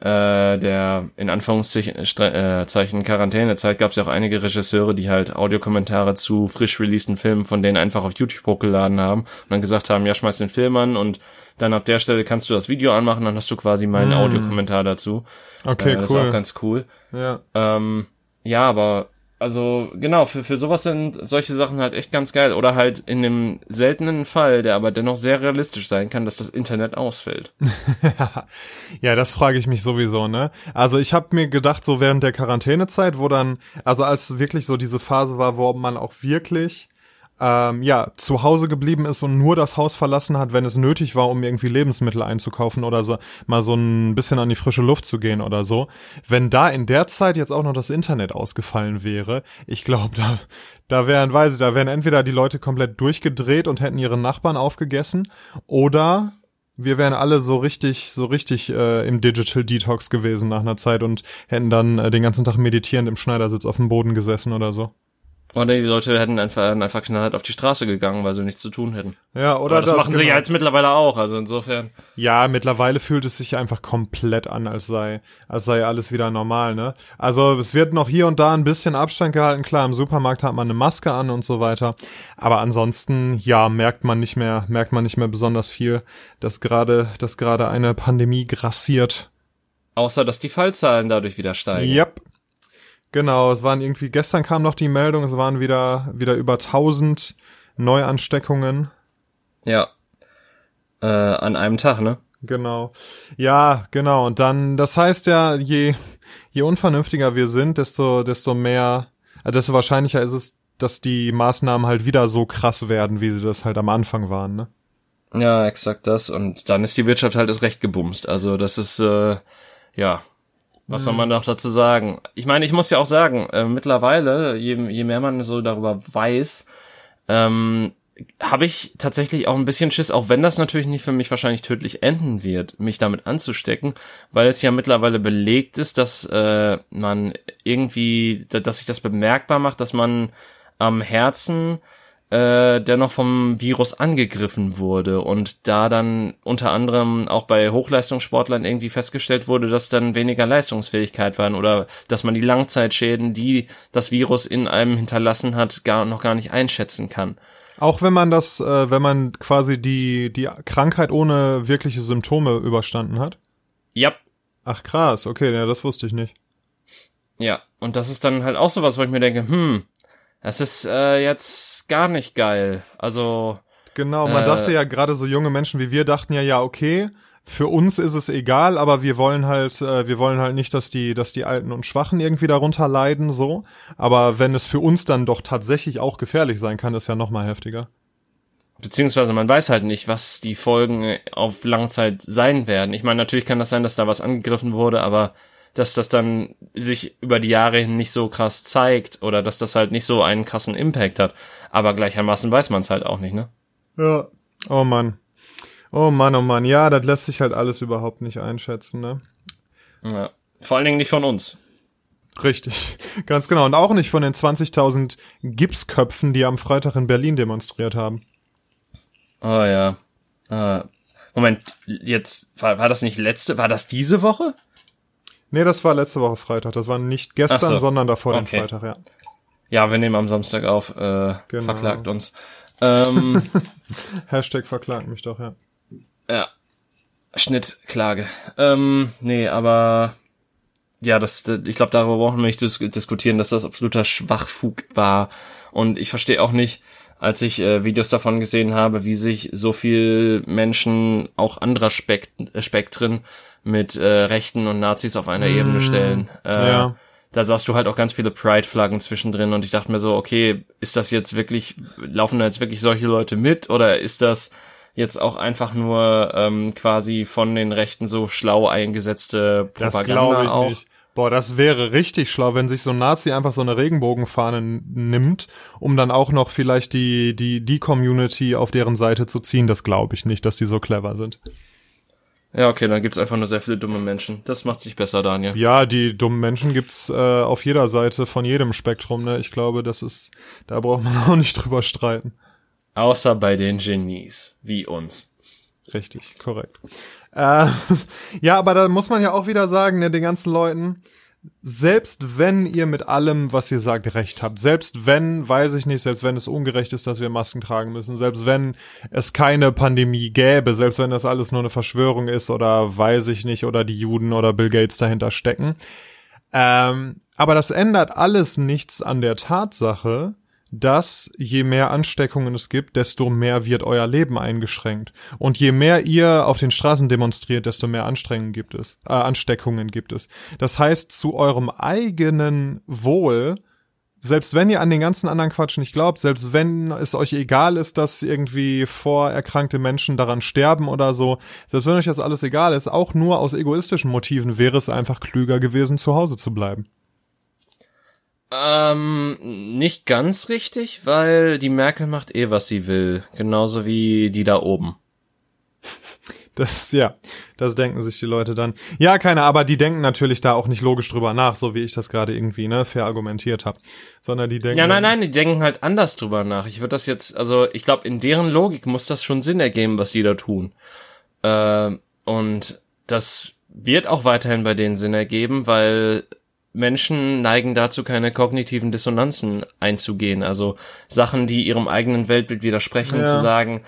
Speaker 1: äh, der in Anführungszeichen äh, Quarantänezeit gab es ja auch einige Regisseure, die halt Audiokommentare zu frisch releaseden Filmen von denen einfach auf YouTube hochgeladen haben und dann gesagt haben, ja, schmeiß den Film an und dann ab der Stelle kannst du das Video anmachen, dann hast du quasi meinen mm. Audiokommentar dazu.
Speaker 2: Okay, äh, das
Speaker 1: cool. Das ist auch ganz cool.
Speaker 2: Ja.
Speaker 1: Ähm, ja, aber also genau, für, für sowas sind solche Sachen halt echt ganz geil. Oder halt in dem seltenen Fall, der aber dennoch sehr realistisch sein kann, dass das Internet ausfällt. [LAUGHS]
Speaker 2: ja, das frage ich mich sowieso, ne? Also ich habe mir gedacht, so während der Quarantänezeit, wo dann, also als wirklich so diese Phase war, wo man auch wirklich ähm, ja, zu Hause geblieben ist und nur das Haus verlassen hat, wenn es nötig war, um irgendwie Lebensmittel einzukaufen oder so mal so ein bisschen an die frische Luft zu gehen oder so. Wenn da in der Zeit jetzt auch noch das Internet ausgefallen wäre, ich glaube, da, da wären, weiß ich, da wären entweder die Leute komplett durchgedreht und hätten ihre Nachbarn aufgegessen oder wir wären alle so richtig, so richtig äh, im Digital Detox gewesen nach einer Zeit und hätten dann äh, den ganzen Tag meditierend im Schneidersitz auf dem Boden gesessen oder so.
Speaker 1: Oder die Leute hätten einfach, einfach knallhart auf die Straße gegangen, weil sie nichts zu tun hätten.
Speaker 2: Ja, oder
Speaker 1: Aber das, das machen genau. sie ja jetzt mittlerweile auch, also insofern.
Speaker 2: Ja, mittlerweile fühlt es sich einfach komplett an, als sei, als sei alles wieder normal, ne? Also es wird noch hier und da ein bisschen Abstand gehalten, klar, im Supermarkt hat man eine Maske an und so weiter. Aber ansonsten, ja, merkt man nicht mehr, merkt man nicht mehr besonders viel, dass gerade, dass gerade eine Pandemie grassiert.
Speaker 1: Außer, dass die Fallzahlen dadurch wieder steigen.
Speaker 2: Yep. Genau, es waren irgendwie, gestern kam noch die Meldung, es waren wieder, wieder über 1000 Neuansteckungen.
Speaker 1: Ja. Äh, an einem Tag, ne?
Speaker 2: Genau. Ja, genau. Und dann, das heißt ja, je, je unvernünftiger wir sind, desto, desto mehr, äh, desto wahrscheinlicher ist es, dass die Maßnahmen halt wieder so krass werden, wie sie das halt am Anfang waren, ne?
Speaker 1: Ja, exakt das. Und dann ist die Wirtschaft halt das Recht gebumst. Also das ist, äh, ja, was soll man noch dazu sagen? Ich meine, ich muss ja auch sagen, äh, mittlerweile, je, je mehr man so darüber weiß, ähm, habe ich tatsächlich auch ein bisschen Schiss, auch wenn das natürlich nicht für mich wahrscheinlich tödlich enden wird, mich damit anzustecken, weil es ja mittlerweile belegt ist, dass äh, man irgendwie, dass sich das bemerkbar macht, dass man am Herzen äh, der noch vom Virus angegriffen wurde und da dann unter anderem auch bei Hochleistungssportlern irgendwie festgestellt wurde, dass dann weniger Leistungsfähigkeit waren oder dass man die Langzeitschäden, die das Virus in einem hinterlassen hat, gar noch gar nicht einschätzen kann.
Speaker 2: Auch wenn man das, äh, wenn man quasi die die Krankheit ohne wirkliche Symptome überstanden hat?
Speaker 1: Ja.
Speaker 2: Ach krass, okay, ja, das wusste ich nicht.
Speaker 1: Ja, und das ist dann halt auch sowas, wo ich mir denke, hm, das ist äh, jetzt gar nicht geil. Also
Speaker 2: genau, man äh, dachte ja gerade so junge Menschen wie wir dachten ja, ja okay, für uns ist es egal, aber wir wollen halt, äh, wir wollen halt nicht, dass die, dass die Alten und Schwachen irgendwie darunter leiden, so. Aber wenn es für uns dann doch tatsächlich auch gefährlich sein kann, ist ja noch mal heftiger.
Speaker 1: Beziehungsweise man weiß halt nicht, was die Folgen auf Langzeit sein werden. Ich meine, natürlich kann das sein, dass da was angegriffen wurde, aber dass das dann sich über die Jahre hin nicht so krass zeigt oder dass das halt nicht so einen krassen Impact hat. Aber gleichermaßen weiß man es halt auch nicht, ne?
Speaker 2: Ja. Oh Mann. Oh Mann, oh Mann. Ja, das lässt sich halt alles überhaupt nicht einschätzen, ne?
Speaker 1: Ja. Vor allen Dingen nicht von uns.
Speaker 2: Richtig, [LAUGHS] ganz genau. Und auch nicht von den 20.000 Gipsköpfen, die am Freitag in Berlin demonstriert haben.
Speaker 1: Oh ja. Äh, Moment, jetzt war, war das nicht letzte, war das diese Woche?
Speaker 2: Nee, das war letzte Woche Freitag. Das war nicht gestern, so. sondern davor okay. den Freitag, ja.
Speaker 1: Ja, wir nehmen am Samstag auf. Äh, genau. Verklagt uns. Ähm, [LAUGHS]
Speaker 2: Hashtag verklagt mich doch, ja.
Speaker 1: Ja. Schnittklage. Ähm, nee, aber ja, das, ich glaube, darüber brauchen wir nicht dis diskutieren, dass das absoluter Schwachfug war. Und ich verstehe auch nicht, als ich äh, Videos davon gesehen habe, wie sich so viel Menschen auch anderer Spekt Spektren mit äh, Rechten und Nazis auf einer mm, Ebene stellen. Äh, ja. Da sahst du halt auch ganz viele Pride-Flaggen zwischendrin und ich dachte mir so, okay, ist das jetzt wirklich, laufen da jetzt wirklich solche Leute mit oder ist das jetzt auch einfach nur ähm, quasi von den Rechten so schlau eingesetzte Propaganda das ich auch? Nicht.
Speaker 2: Boah, das wäre richtig schlau, wenn sich so ein Nazi einfach so eine Regenbogenfahne nimmt, um dann auch noch vielleicht die, die, die Community auf deren Seite zu ziehen. Das glaube ich nicht, dass die so clever sind.
Speaker 1: Ja, okay, dann gibt's einfach nur sehr viele dumme Menschen. Das macht sich besser, Daniel.
Speaker 2: Ja, die dummen Menschen gibt's äh, auf jeder Seite von jedem Spektrum. Ne? Ich glaube, das ist, da braucht man [LAUGHS] auch nicht drüber streiten.
Speaker 1: Außer bei den Genies, wie uns.
Speaker 2: Richtig, korrekt. Äh, [LAUGHS] ja, aber da muss man ja auch wieder sagen, ne, den ganzen Leuten, selbst wenn ihr mit allem, was ihr sagt, recht habt, selbst wenn, weiß ich nicht, selbst wenn es ungerecht ist, dass wir Masken tragen müssen, selbst wenn es keine Pandemie gäbe, selbst wenn das alles nur eine Verschwörung ist oder weiß ich nicht, oder die Juden oder Bill Gates dahinter stecken. Ähm, aber das ändert alles nichts an der Tatsache, dass je mehr Ansteckungen es gibt, desto mehr wird euer Leben eingeschränkt. Und je mehr ihr auf den Straßen demonstriert, desto mehr Anstrengungen gibt es, äh, Ansteckungen gibt es. Das heißt, zu eurem eigenen Wohl, selbst wenn ihr an den ganzen anderen Quatsch nicht glaubt, selbst wenn es euch egal ist, dass irgendwie vorerkrankte Menschen daran sterben oder so, selbst wenn euch das alles egal ist, auch nur aus egoistischen Motiven wäre es einfach klüger gewesen, zu Hause zu bleiben.
Speaker 1: Ähm, nicht ganz richtig, weil die Merkel macht eh, was sie will. Genauso wie die da oben. [LAUGHS]
Speaker 2: Das, ja, das denken sich die Leute dann. Ja, keine, aber die denken natürlich da auch nicht logisch drüber nach, so wie ich das gerade irgendwie, ne, verargumentiert habe. Sondern die denken.
Speaker 1: Ja, nein, nein, die denken halt anders drüber nach. Ich würde das jetzt, also ich glaube, in deren Logik muss das schon Sinn ergeben, was die da tun. Äh, und das wird auch weiterhin bei denen Sinn ergeben, weil Menschen neigen dazu, keine kognitiven Dissonanzen einzugehen. Also Sachen, die ihrem eigenen Weltbild widersprechen, ja. zu sagen,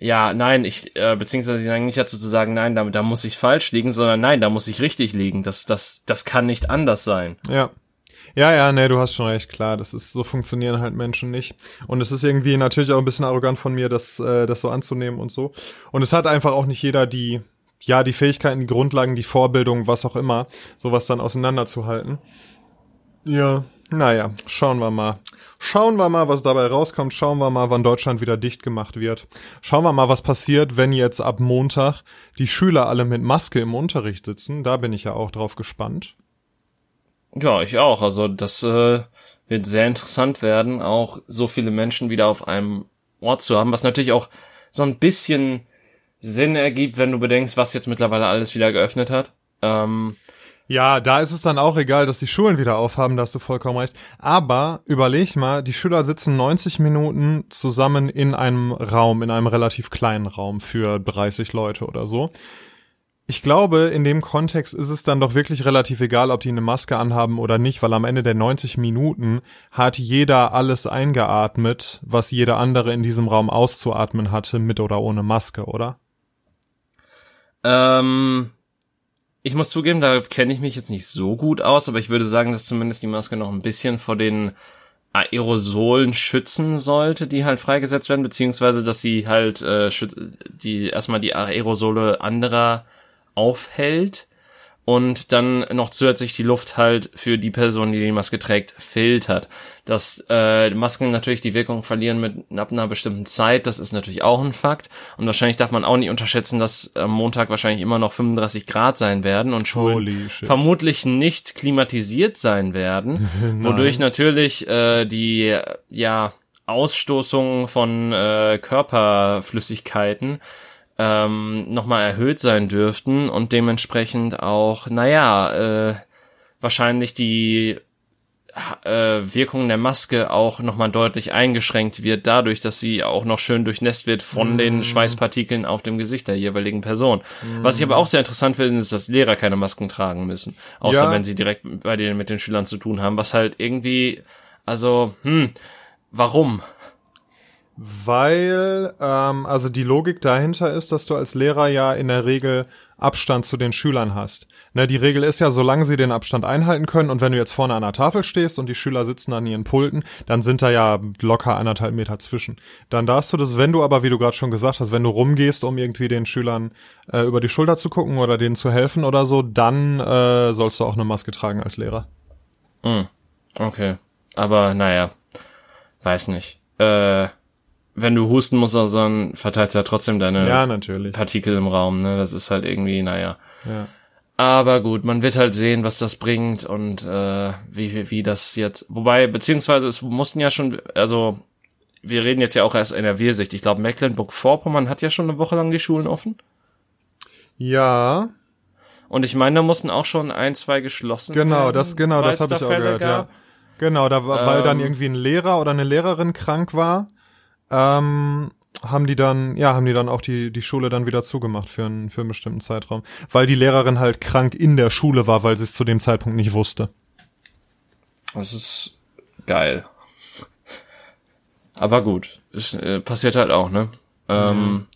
Speaker 1: ja, nein, ich, äh, beziehungsweise sie neigen nicht dazu zu sagen, nein, da, da muss ich falsch liegen, sondern nein, da muss ich richtig liegen. Das, das, das kann nicht anders sein.
Speaker 2: Ja. Ja, ja, nee, du hast schon recht, klar. Das ist, so funktionieren halt Menschen nicht. Und es ist irgendwie natürlich auch ein bisschen arrogant von mir, das, äh, das so anzunehmen und so. Und es hat einfach auch nicht jeder die, ja, die Fähigkeiten, die Grundlagen, die Vorbildung, was auch immer, sowas dann auseinanderzuhalten. Ja, naja, schauen wir mal. Schauen wir mal, was dabei rauskommt. Schauen wir mal, wann Deutschland wieder dicht gemacht wird. Schauen wir mal, was passiert, wenn jetzt ab Montag die Schüler alle mit Maske im Unterricht sitzen. Da bin ich ja auch drauf gespannt.
Speaker 1: Ja, ich auch. Also das äh, wird sehr interessant werden, auch so viele Menschen wieder auf einem Ort zu haben, was natürlich auch so ein bisschen Sinn ergibt, wenn du bedenkst, was jetzt mittlerweile alles wieder geöffnet hat. Ähm,
Speaker 2: ja, da ist es dann auch egal, dass die Schulen wieder aufhaben, da hast du vollkommen recht. Aber überleg mal, die Schüler sitzen 90 Minuten zusammen in einem Raum, in einem relativ kleinen Raum für 30 Leute oder so. Ich glaube, in dem Kontext ist es dann doch wirklich relativ egal, ob die eine Maske anhaben oder nicht, weil am Ende der 90 Minuten hat jeder alles eingeatmet, was jeder andere in diesem Raum auszuatmen hatte, mit oder ohne Maske, oder?
Speaker 1: Ähm, ich muss zugeben, da kenne ich mich jetzt nicht so gut aus, aber ich würde sagen, dass zumindest die Maske noch ein bisschen vor den Aerosolen schützen sollte, die halt freigesetzt werden, beziehungsweise dass sie halt äh, die erstmal die Aerosole anderer aufhält und dann noch zusätzlich die Luft halt für die Person, die die Maske trägt, filtert. Dass äh, Masken natürlich die Wirkung verlieren mit ab einer bestimmten Zeit, das ist natürlich auch ein Fakt. Und wahrscheinlich darf man auch nicht unterschätzen, dass am Montag wahrscheinlich immer noch 35 Grad sein werden und Schulen vermutlich nicht klimatisiert sein werden, [LAUGHS] wodurch natürlich äh, die ja Ausstoßung von äh, Körperflüssigkeiten ähm, nochmal erhöht sein dürften und dementsprechend auch, naja, äh, wahrscheinlich die äh, Wirkung der Maske auch nochmal deutlich eingeschränkt wird, dadurch, dass sie auch noch schön durchnässt wird von mm. den Schweißpartikeln auf dem Gesicht der jeweiligen Person. Mm. Was ich aber auch sehr interessant finde, ist, dass Lehrer keine Masken tragen müssen. Außer ja. wenn sie direkt bei denen mit den Schülern zu tun haben, was halt irgendwie, also, hm, warum?
Speaker 2: Weil, ähm, also die Logik dahinter ist, dass du als Lehrer ja in der Regel Abstand zu den Schülern hast. Ne, die Regel ist ja, solange sie den Abstand einhalten können und wenn du jetzt vorne an der Tafel stehst und die Schüler sitzen an ihren Pulten, dann sind da ja locker anderthalb Meter zwischen. Dann darfst du das, wenn du aber, wie du gerade schon gesagt hast, wenn du rumgehst, um irgendwie den Schülern äh, über die Schulter zu gucken oder denen zu helfen oder so, dann äh, sollst du auch eine Maske tragen als Lehrer.
Speaker 1: Mm, okay. Aber naja, weiß nicht. Äh wenn du husten musst, dann verteilst du ja trotzdem deine
Speaker 2: ja, natürlich.
Speaker 1: Partikel im Raum, ne? Das ist halt irgendwie, naja. Ja. Aber gut, man wird halt sehen, was das bringt und äh, wie, wie, wie das jetzt. Wobei, beziehungsweise es mussten ja schon, also wir reden jetzt ja auch erst in der Wehrsicht. Ich glaube, Mecklenburg-Vorpommern hat ja schon eine Woche lang die Schulen offen.
Speaker 2: Ja.
Speaker 1: Und ich meine, da mussten auch schon ein, zwei geschlossen
Speaker 2: Genau, das genau, das habe ich auch gehört, gab. ja. Genau, da war, ähm, weil dann irgendwie ein Lehrer oder eine Lehrerin krank war ähm, haben die dann, ja, haben die dann auch die, die Schule dann wieder zugemacht für einen, für einen bestimmten Zeitraum. Weil die Lehrerin halt krank in der Schule war, weil sie es zu dem Zeitpunkt nicht wusste.
Speaker 1: Das ist geil. Aber gut, ist, äh, passiert halt auch, ne? Ähm,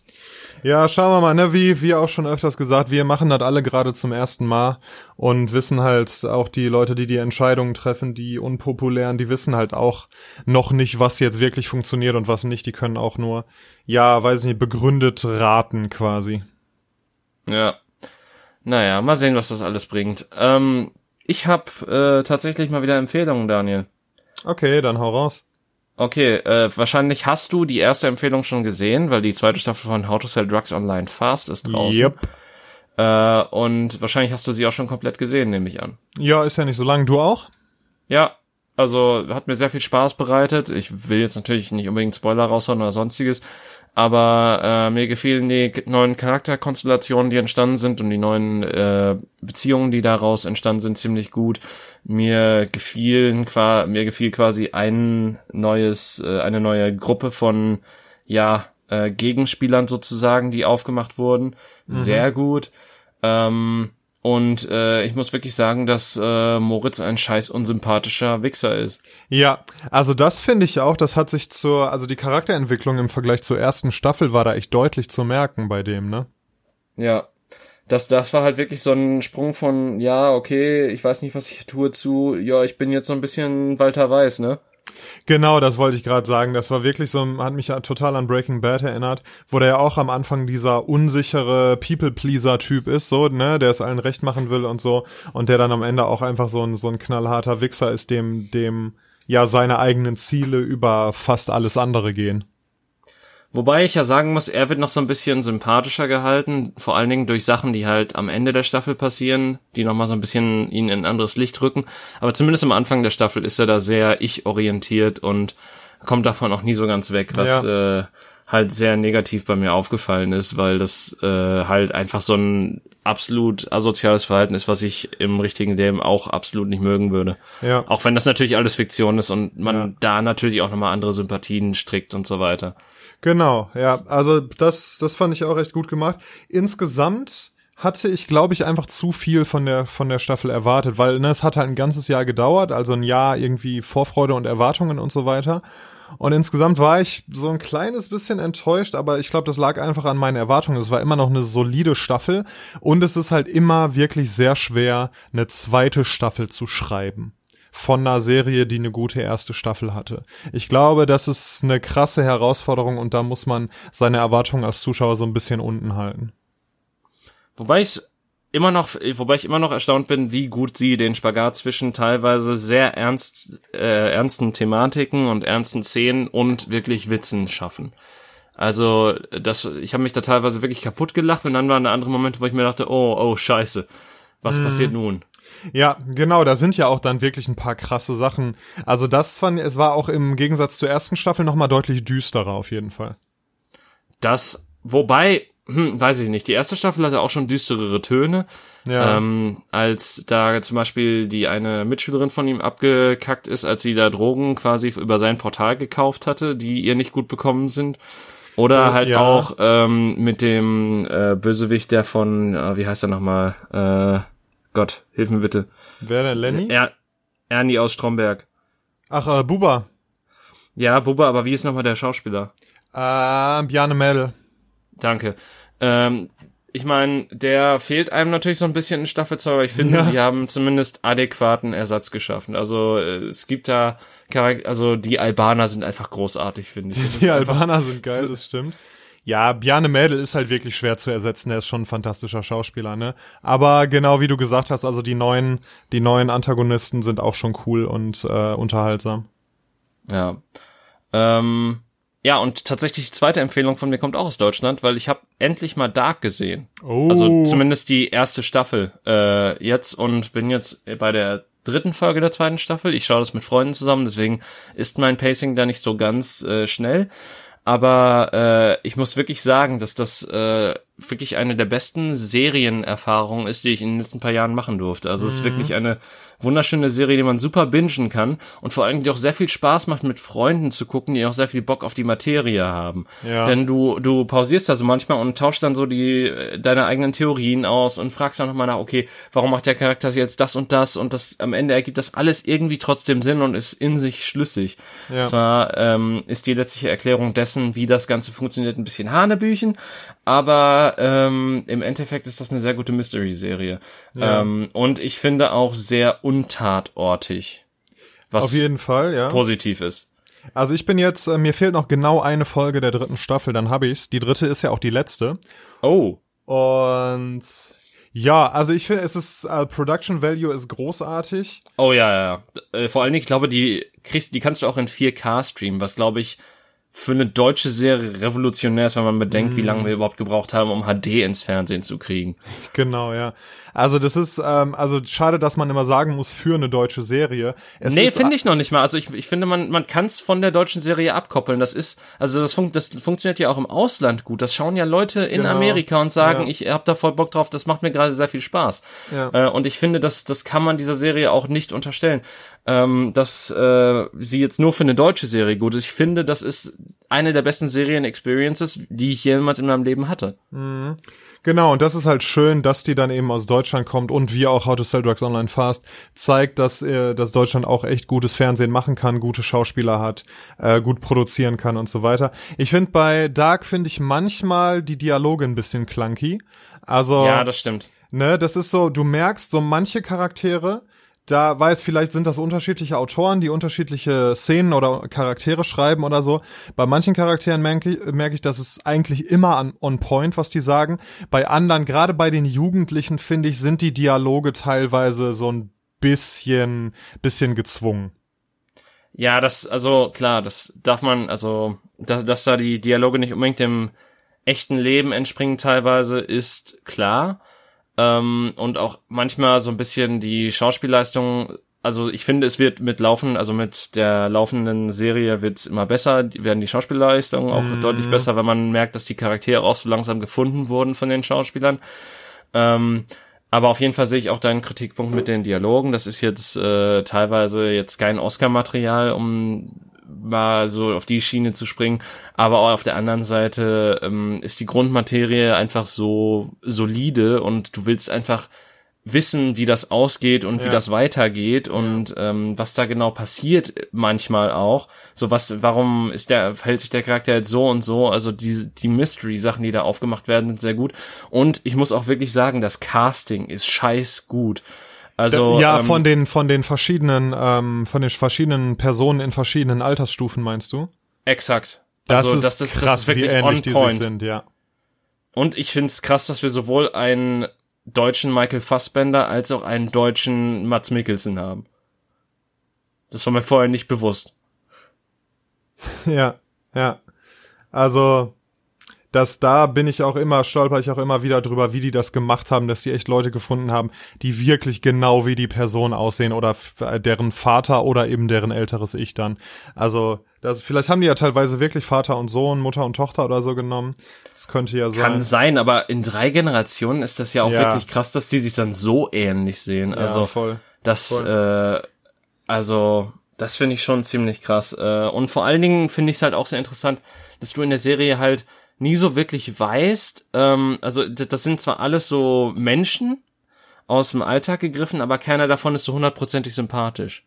Speaker 2: ja, schauen wir mal, ne, wie, wie auch schon öfters gesagt, wir machen das alle gerade zum ersten Mal und wissen halt auch die Leute, die die Entscheidungen treffen, die unpopulären, die wissen halt auch noch nicht, was jetzt wirklich funktioniert und was nicht. Die können auch nur, ja, weiß nicht, begründet raten quasi.
Speaker 1: Ja. Naja, mal sehen, was das alles bringt. Ähm, ich habe äh, tatsächlich mal wieder Empfehlungen, Daniel.
Speaker 2: Okay, dann hau raus.
Speaker 1: Okay, äh, wahrscheinlich hast du die erste Empfehlung schon gesehen, weil die zweite Staffel von How to Sell Drugs Online Fast ist draußen. Yep. Äh, und wahrscheinlich hast du sie auch schon komplett gesehen, nehme ich an.
Speaker 2: Ja, ist ja nicht so lang. Du auch?
Speaker 1: Ja, also hat mir sehr viel Spaß bereitet. Ich will jetzt natürlich nicht unbedingt Spoiler raushauen oder sonstiges, aber äh, mir gefielen die neuen Charakterkonstellationen, die entstanden sind und die neuen äh, Beziehungen, die daraus entstanden sind, ziemlich gut. Mir gefielen mir gefiel quasi ein neues, äh, eine neue Gruppe von ja äh, Gegenspielern sozusagen, die aufgemacht wurden, mhm. sehr gut. Ähm, und äh, ich muss wirklich sagen, dass äh, Moritz ein scheiß unsympathischer Wichser ist.
Speaker 2: Ja, also das finde ich auch. Das hat sich zur, also die Charakterentwicklung im Vergleich zur ersten Staffel war da echt deutlich zu merken bei dem, ne?
Speaker 1: Ja. Das, das war halt wirklich so ein Sprung von, ja, okay, ich weiß nicht, was ich tue, zu, ja, ich bin jetzt so ein bisschen Walter Weiß, ne?
Speaker 2: Genau, das wollte ich gerade sagen. Das war wirklich so, hat mich ja total an Breaking Bad erinnert, wo der ja auch am Anfang dieser unsichere People-Pleaser-Typ ist, so, ne, der es allen recht machen will und so, und der dann am Ende auch einfach so ein, so ein knallharter Wichser ist, dem, dem ja seine eigenen Ziele über fast alles andere gehen.
Speaker 1: Wobei ich ja sagen muss, er wird noch so ein bisschen sympathischer gehalten, vor allen Dingen durch Sachen, die halt am Ende der Staffel passieren, die nochmal so ein bisschen ihn in ein anderes Licht rücken. Aber zumindest am Anfang der Staffel ist er da sehr ich-orientiert und kommt davon auch nie so ganz weg, was ja. äh, halt sehr negativ bei mir aufgefallen ist, weil das äh, halt einfach so ein absolut asoziales Verhalten ist, was ich im richtigen Leben auch absolut nicht mögen würde. Ja. Auch wenn das natürlich alles Fiktion ist und man ja. da natürlich auch nochmal andere Sympathien strickt und so weiter.
Speaker 2: Genau, ja, also das, das fand ich auch recht gut gemacht. Insgesamt hatte ich, glaube ich, einfach zu viel von der, von der Staffel erwartet, weil ne, es hat halt ein ganzes Jahr gedauert, also ein Jahr irgendwie Vorfreude und Erwartungen und so weiter. Und insgesamt war ich so ein kleines bisschen enttäuscht, aber ich glaube, das lag einfach an meinen Erwartungen. Es war immer noch eine solide Staffel und es ist halt immer wirklich sehr schwer, eine zweite Staffel zu schreiben von einer Serie, die eine gute erste Staffel hatte. Ich glaube, das ist eine krasse Herausforderung und da muss man seine Erwartungen als Zuschauer so ein bisschen unten halten.
Speaker 1: Wobei ich immer noch, wobei ich immer noch erstaunt bin, wie gut sie den Spagat zwischen teilweise sehr ernst, äh, ernsten Thematiken und ernsten Szenen und wirklich Witzen schaffen. Also, das, ich habe mich da teilweise wirklich kaputt gelacht und dann waren da andere Momente, wo ich mir dachte, oh, oh, scheiße, was mm. passiert nun?
Speaker 2: Ja, genau, da sind ja auch dann wirklich ein paar krasse Sachen. Also das fand, es war auch im Gegensatz zur ersten Staffel nochmal deutlich düsterer auf jeden Fall.
Speaker 1: Das, wobei, hm, weiß ich nicht. Die erste Staffel hatte auch schon düsterere Töne. Ja. Ähm, als da zum Beispiel die eine Mitschülerin von ihm abgekackt ist, als sie da Drogen quasi über sein Portal gekauft hatte, die ihr nicht gut bekommen sind. Oder äh, halt ja. auch ähm, mit dem äh, Bösewicht, der von, äh, wie heißt er nochmal? Äh, Gott, hilf mir bitte.
Speaker 2: Wer denn, Lenny?
Speaker 1: Er Ernie aus Stromberg.
Speaker 2: Ach, äh, Buba.
Speaker 1: Ja, Buba, aber wie ist nochmal der Schauspieler?
Speaker 2: Äh, Bjarne Mädel.
Speaker 1: Danke. Ähm, ich meine, der fehlt einem natürlich so ein bisschen in Staffel 2, aber ich finde, ja. sie haben zumindest adäquaten Ersatz geschaffen. Also äh, es gibt da Charakter, also die Albaner sind einfach großartig, finde ich. [LAUGHS]
Speaker 2: Die Albaner sind geil, das stimmt. Ja, Bjarne Mädel ist halt wirklich schwer zu ersetzen. Er ist schon ein fantastischer Schauspieler, ne? Aber genau wie du gesagt hast, also die neuen, die neuen Antagonisten sind auch schon cool und äh, unterhaltsam.
Speaker 1: Ja. Ähm, ja, und tatsächlich die zweite Empfehlung von mir kommt auch aus Deutschland, weil ich habe endlich mal Dark gesehen. Oh. Also zumindest die erste Staffel äh, jetzt und bin jetzt bei der dritten Folge der zweiten Staffel. Ich schaue das mit Freunden zusammen, deswegen ist mein Pacing da nicht so ganz äh, schnell. Aber äh, ich muss wirklich sagen, dass das äh, wirklich eine der besten Serienerfahrungen ist, die ich in den letzten paar Jahren machen durfte. Also es ist mhm. wirklich eine wunderschöne Serie, die man super bingen kann und vor allem die auch sehr viel Spaß macht, mit Freunden zu gucken, die auch sehr viel Bock auf die Materie haben. Ja. Denn du, du pausierst da so manchmal und tauschst dann so die, deine eigenen Theorien aus und fragst dann nochmal nach, okay, warum macht der Charakter jetzt das und das und das, am Ende ergibt das alles irgendwie trotzdem Sinn und ist in sich schlüssig. Ja. Zwar ähm, ist die letztliche Erklärung dessen, wie das Ganze funktioniert, ein bisschen Hanebüchen, aber ähm, im Endeffekt ist das eine sehr gute Mystery-Serie. Ja. Ähm, und ich finde auch sehr untatortig.
Speaker 2: Was Auf jeden Fall, ja.
Speaker 1: Positiv ist.
Speaker 2: Also ich bin jetzt, äh, mir fehlt noch genau eine Folge der dritten Staffel, dann habe ich's. Die dritte ist ja auch die letzte.
Speaker 1: Oh.
Speaker 2: Und ja, also ich finde, es ist uh, Production Value ist großartig.
Speaker 1: Oh ja, ja. Äh, vor allen Dingen, ich glaube, die kriegst, die kannst du auch in 4K streamen, was glaube ich für eine deutsche Serie revolutionär ist, wenn man bedenkt, mm. wie lange mhm. wir überhaupt gebraucht haben, um HD ins Fernsehen zu kriegen.
Speaker 2: Genau, ja. Also das ist, ähm, also schade, dass man immer sagen muss, für eine deutsche Serie.
Speaker 1: Es nee, finde ich noch nicht mal. Also ich, ich finde, man, man kann es von der deutschen Serie abkoppeln. Das ist, also das, fun das funktioniert ja auch im Ausland gut. Das schauen ja Leute in genau. Amerika und sagen, ja. ich hab da voll Bock drauf, das macht mir gerade sehr viel Spaß. Ja. Äh, und ich finde, das, das kann man dieser Serie auch nicht unterstellen, ähm, dass äh, sie jetzt nur für eine deutsche Serie gut ist. Ich finde, das ist eine der besten Serien-Experiences, die ich jemals in meinem Leben hatte.
Speaker 2: Mhm. Genau, und das ist halt schön, dass die dann eben aus Deutschland kommt und wie auch How to Sell Drugs Online Fast zeigt, dass, äh, dass Deutschland auch echt gutes Fernsehen machen kann, gute Schauspieler hat, äh, gut produzieren kann und so weiter. Ich finde bei Dark finde ich manchmal die Dialoge ein bisschen clunky. Also
Speaker 1: Ja, das stimmt.
Speaker 2: Ne, das ist so, du merkst so manche Charaktere, da weiß, vielleicht sind das unterschiedliche Autoren, die unterschiedliche Szenen oder Charaktere schreiben oder so. Bei manchen Charakteren merke ich, merke ich dass es eigentlich immer an, on point, was die sagen. Bei anderen, gerade bei den Jugendlichen, finde ich, sind die Dialoge teilweise so ein bisschen, bisschen gezwungen.
Speaker 1: Ja, das, also klar, das darf man, also, dass, dass da die Dialoge nicht unbedingt dem echten Leben entspringen teilweise, ist klar ähm, und auch manchmal so ein bisschen die Schauspielleistung also ich finde, es wird mit laufen, also mit der laufenden Serie wird's immer besser, werden die Schauspielleistungen auch
Speaker 2: Mhm.
Speaker 1: deutlich besser, wenn man merkt, dass die Charaktere auch so langsam gefunden wurden von den Schauspielern. Ähm, aber auf jeden Fall sehe ich auch deinen Kritikpunkt mit den Dialogen. Das ist jetzt äh, teilweise jetzt kein Oscar-Material, um mal so auf die Schiene zu springen. Aber auch auf der anderen Seite ähm, ist die Grundmaterie einfach so solide und du willst einfach wissen, wie das ausgeht und wie
Speaker 2: Ja.
Speaker 1: das weitergeht und ähm, was da genau passiert manchmal auch. So was, warum ist der, verhält sich der Charakter jetzt so und so? Also die, die Mystery-Sachen, die da aufgemacht werden, sind sehr gut. Und ich muss auch wirklich sagen, das Casting ist scheiß gut. Also
Speaker 2: ja,
Speaker 1: ähm,
Speaker 2: von den von den verschiedenen ähm, von den verschiedenen Personen in verschiedenen Altersstufen meinst du?
Speaker 1: exakt.
Speaker 2: Das
Speaker 1: also
Speaker 2: ist
Speaker 1: das, das,
Speaker 2: krass,
Speaker 1: das ist wirklich
Speaker 2: wie ähnlich
Speaker 1: on
Speaker 2: die sich
Speaker 1: point.
Speaker 2: sind, ja.
Speaker 1: Und ich find's krass, dass wir sowohl einen deutschen Michael Fassbender als auch einen deutschen Mats Mikkelsen haben. Das war mir vorher nicht bewusst. [LAUGHS]
Speaker 2: Ja, ja. Also, das da bin ich auch immer, stolper ich auch immer wieder drüber, wie die das gemacht haben, dass sie echt Leute gefunden haben, die wirklich genau wie die Person aussehen oder äh, deren Vater oder eben deren älteres Ich dann. Also, das, vielleicht haben die ja teilweise wirklich Vater und Sohn, Mutter und Tochter oder so genommen. Das könnte ja
Speaker 1: Kann
Speaker 2: sein.
Speaker 1: sein, aber in drei Generationen ist das ja auch
Speaker 2: Ja.
Speaker 1: wirklich krass, dass die sich dann so ähnlich sehen. Also
Speaker 2: ja, voll.
Speaker 1: das,
Speaker 2: voll.
Speaker 1: äh, also das finde ich schon ziemlich krass. Äh, und vor allen Dingen finde ich es halt auch sehr interessant, dass du in der Serie halt nie so wirklich weißt. Ähm, also das sind zwar alles so Menschen aus dem Alltag gegriffen, aber keiner davon ist so hundertprozentig sympathisch.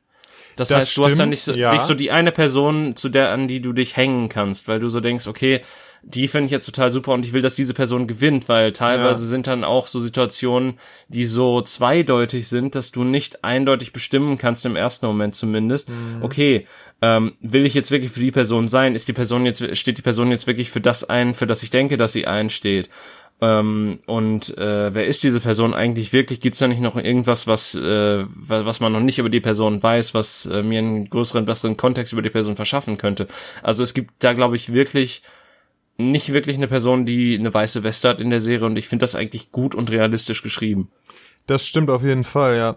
Speaker 1: Das,
Speaker 2: Das
Speaker 1: heißt, du hast dann
Speaker 2: stimmt,
Speaker 1: nicht so,
Speaker 2: ja.
Speaker 1: nicht so die eine Person, zu der an die du dich hängen kannst, weil du so denkst, okay, die finde ich jetzt total super und ich will, dass diese Person gewinnt, weil teilweise
Speaker 2: Ja.
Speaker 1: sind dann auch so Situationen, die so zweideutig sind, dass du nicht eindeutig bestimmen kannst im ersten Moment zumindest.
Speaker 2: Mhm.
Speaker 1: Okay, ähm, will ich jetzt wirklich für die Person sein? Ist die Person jetzt steht die Person jetzt wirklich für das ein, für das ich denke, dass sie einsteht? Ähm, und äh, wer ist diese Person eigentlich wirklich? Gibt es da nicht noch irgendwas, was äh, wa- was man noch nicht über die Person weiß, was äh, mir einen größeren, besseren Kontext über die Person verschaffen könnte? Also es gibt da, glaube ich, wirklich nicht wirklich eine Person, die eine weiße Weste hat in der Serie und ich finde das eigentlich gut und realistisch geschrieben.
Speaker 2: Das stimmt auf jeden Fall, ja.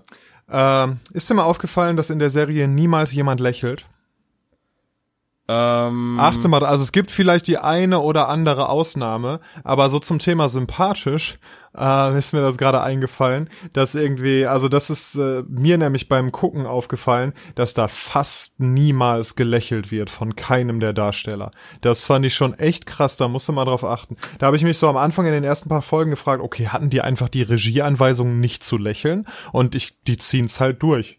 Speaker 2: Ähm, ist dir mal aufgefallen, dass in der Serie niemals jemand lächelt?
Speaker 1: Ähm,
Speaker 2: Achte mal, also es gibt vielleicht die eine oder andere Ausnahme, aber so zum Thema sympathisch äh, ist mir das gerade eingefallen, dass irgendwie, also das ist äh, mir nämlich beim Gucken aufgefallen, dass da fast niemals gelächelt wird von keinem der Darsteller. Das fand ich schon echt krass, da musst du mal drauf achten. Da habe ich mich so am Anfang in den ersten paar Folgen gefragt, okay, hatten die einfach die Regieanweisungen nicht zu lächeln? Und ich, die ziehen's halt durch.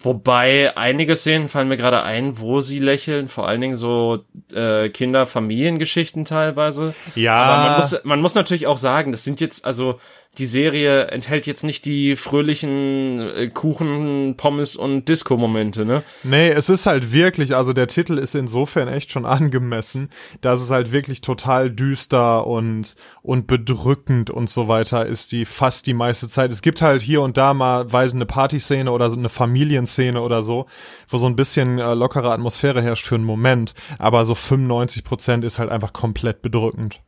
Speaker 1: Wobei einige Szenen fallen mir gerade ein, wo sie lächeln, vor allen Dingen so äh, Kinder-Familiengeschichten teilweise.
Speaker 2: Ja.
Speaker 1: Aber man muss, man muss natürlich auch sagen, das sind jetzt, also die Serie enthält jetzt nicht die fröhlichen äh, Kuchen, Pommes und Disco-Momente, ne?
Speaker 2: Nee, es ist halt wirklich, also der Titel ist insofern echt schon [LAUGHS] angemessen, dass es halt wirklich total düster und, und bedrückend und so weiter ist, die fast die meiste Zeit. Es gibt halt hier und da mal weise eine Partyszene oder so eine Familienszene oder so, wo so ein bisschen äh, lockere Atmosphäre herrscht für einen Moment, aber so 95 Prozent ist halt einfach komplett bedrückend.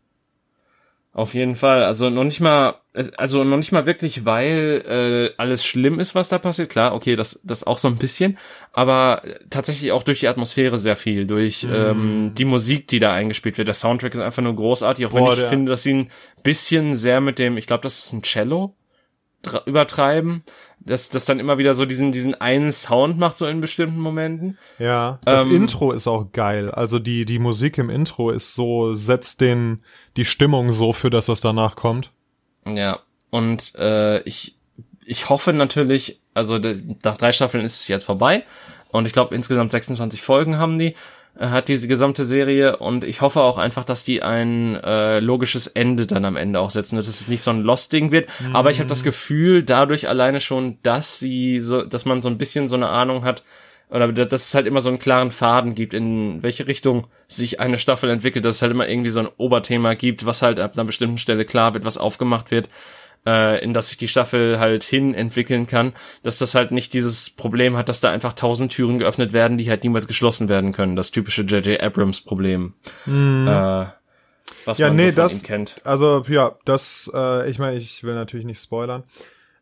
Speaker 1: Auf jeden Fall. Also noch nicht mal, also noch nicht mal wirklich, weil äh, alles schlimm ist, was da passiert. Klar, okay, das, das auch so ein bisschen, aber tatsächlich auch durch die Atmosphäre sehr viel, durch
Speaker 2: Mhm.
Speaker 1: ähm, die Musik, die da eingespielt wird. Der Soundtrack ist einfach nur großartig, auch wenn
Speaker 2: Boah,
Speaker 1: ich
Speaker 2: der-
Speaker 1: finde, dass sie ein bisschen sehr mit dem, ich glaube, das ist ein Cello übertreiben, dass das dann immer wieder so diesen diesen einen Sound macht so in bestimmten Momenten.
Speaker 2: Ja, das
Speaker 1: Ähm,
Speaker 2: Intro ist auch geil. Also die, die Musik im Intro ist so, setzt den, die Stimmung so für das, was danach kommt.
Speaker 1: Ja, und äh, ich, ich hoffe natürlich, also nach drei Staffeln ist es jetzt vorbei und ich glaube insgesamt 26 Folgen haben die, hat diese gesamte Serie und ich hoffe auch einfach, dass die ein äh, logisches Ende dann am Ende auch setzen, dass es nicht so ein Lost-Ding wird, aber ich habe das Gefühl, dadurch alleine schon, dass sie so, dass man so ein bisschen so eine Ahnung hat, oder dass es halt immer so einen klaren Faden gibt, in welche Richtung sich eine Staffel entwickelt, dass es halt immer irgendwie so ein Oberthema gibt, was halt ab einer bestimmten Stelle klar wird, was aufgemacht wird, äh, in das sich die Staffel halt hin entwickeln kann, dass das halt nicht dieses Problem hat, dass da einfach tausend Türen geöffnet werden, die halt niemals geschlossen werden können. Das typische J.J. Abrams Problem. Äh, was
Speaker 2: Ja,
Speaker 1: man
Speaker 2: nee,
Speaker 1: so von
Speaker 2: das,
Speaker 1: ihm kennt.
Speaker 2: also ja, das, äh, ich meine, ich will natürlich nicht spoilern,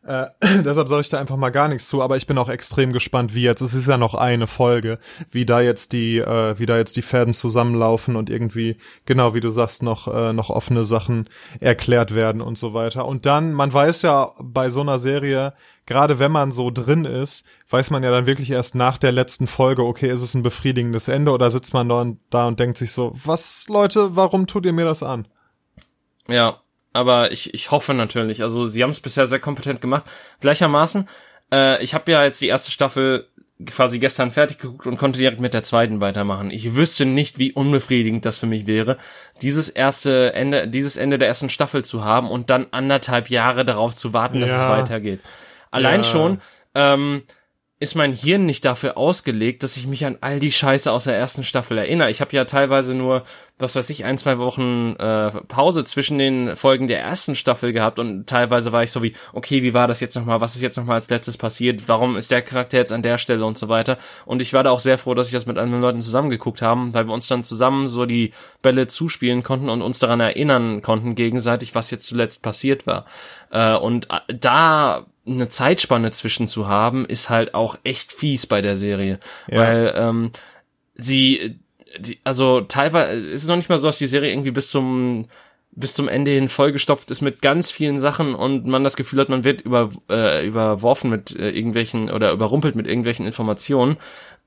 Speaker 2: Äh, [LAUGHS] deshalb sage ich da einfach mal gar nichts zu, aber ich bin auch extrem gespannt, wie jetzt, es ist ja noch eine Folge, wie da jetzt die, äh, wie da jetzt die Fäden zusammenlaufen und irgendwie, genau wie du sagst, noch, äh, noch offene Sachen erklärt werden und so weiter. Und dann, man weiß ja bei so einer Serie, gerade wenn man so drin ist, weiß man ja dann wirklich erst nach der letzten Folge, okay, ist es ein befriedigendes Ende oder sitzt man da und, da und denkt sich so, was, Leute, warum tut ihr mir das an?
Speaker 1: Ja, aber ich, ich hoffe natürlich. Also sie haben es bisher sehr kompetent gemacht. Gleichermaßen, äh, ich habe ja jetzt die erste Staffel quasi gestern fertig geguckt und konnte direkt mit der zweiten weitermachen. Ich wüsste nicht, wie unbefriedigend das für mich wäre, dieses erste Ende, dieses Ende der ersten Staffel zu haben und dann anderthalb Jahre darauf zu warten, dass ja. es weitergeht. Allein ja. schon, ähm, ist mein Hirn nicht dafür ausgelegt, dass ich mich an all die Scheiße aus der ersten Staffel erinnere. Ich habe ja teilweise nur, was weiß ich, ein, zwei Wochen äh, Pause zwischen den Folgen der ersten Staffel gehabt und teilweise war ich so wie, okay, wie war das jetzt nochmal, was ist jetzt nochmal als letztes passiert, warum ist der Charakter jetzt an der Stelle und so weiter. Und ich war da auch sehr froh, dass ich das mit anderen Leuten zusammengeguckt haben, weil wir uns dann zusammen so die Bälle zuspielen konnten und uns daran erinnern konnten gegenseitig, was jetzt zuletzt passiert war. Äh, und äh, da eine Zeitspanne zwischen zu haben, ist halt auch echt fies bei der Serie. Ja. Weil ähm, sie, die, also teilweise ist es noch nicht mal so, dass die Serie irgendwie bis zum bis zum Ende hin vollgestopft ist mit ganz vielen Sachen und man das Gefühl hat, man wird über, äh, überworfen mit äh, irgendwelchen oder überrumpelt mit irgendwelchen Informationen.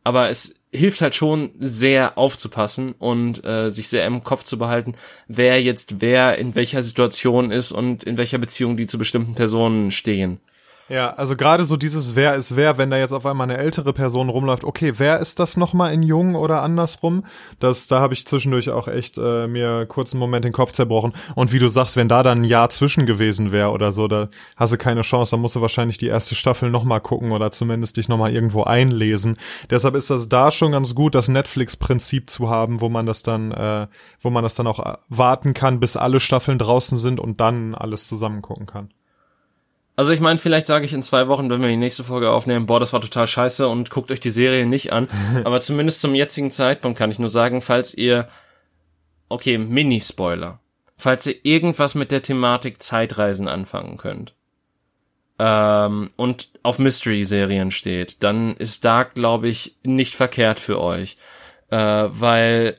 Speaker 1: Aber es hilft halt schon sehr aufzupassen und äh, sich sehr im Kopf zu behalten, wer jetzt wer in welcher Situation ist und in welcher Beziehung die zu bestimmten Personen stehen.
Speaker 2: Ja, also gerade so dieses Wer ist wer, wenn da jetzt auf einmal eine ältere Person rumläuft, okay, wer ist das nochmal in jung oder andersrum? Das, da habe ich zwischendurch auch echt äh, mir kurz einen Moment den Kopf zerbrochen. Und wie du sagst, wenn da dann ein Jahr zwischen gewesen wäre oder so, da hast du keine Chance, dann musst du wahrscheinlich die erste Staffel nochmal gucken oder zumindest dich nochmal irgendwo einlesen. Deshalb ist das da schon ganz gut, das Netflix-Prinzip zu haben, wo man das dann, äh, wo man das dann auch äh, warten kann, bis alle Staffeln draußen sind und dann alles zusammen gucken kann.
Speaker 1: Also ich meine, vielleicht sage ich in zwei Wochen, wenn wir die nächste Folge aufnehmen, boah, das war total scheiße und guckt euch die Serie nicht an. [LAUGHS] Aber zumindest zum jetzigen Zeitpunkt kann ich nur sagen, falls ihr, okay, Mini-Spoiler, falls ihr irgendwas mit der Thematik Zeitreisen anfangen könnt ähm, und auf Mystery-Serien steht, dann ist Dark, glaube ich, nicht verkehrt für euch. Äh, weil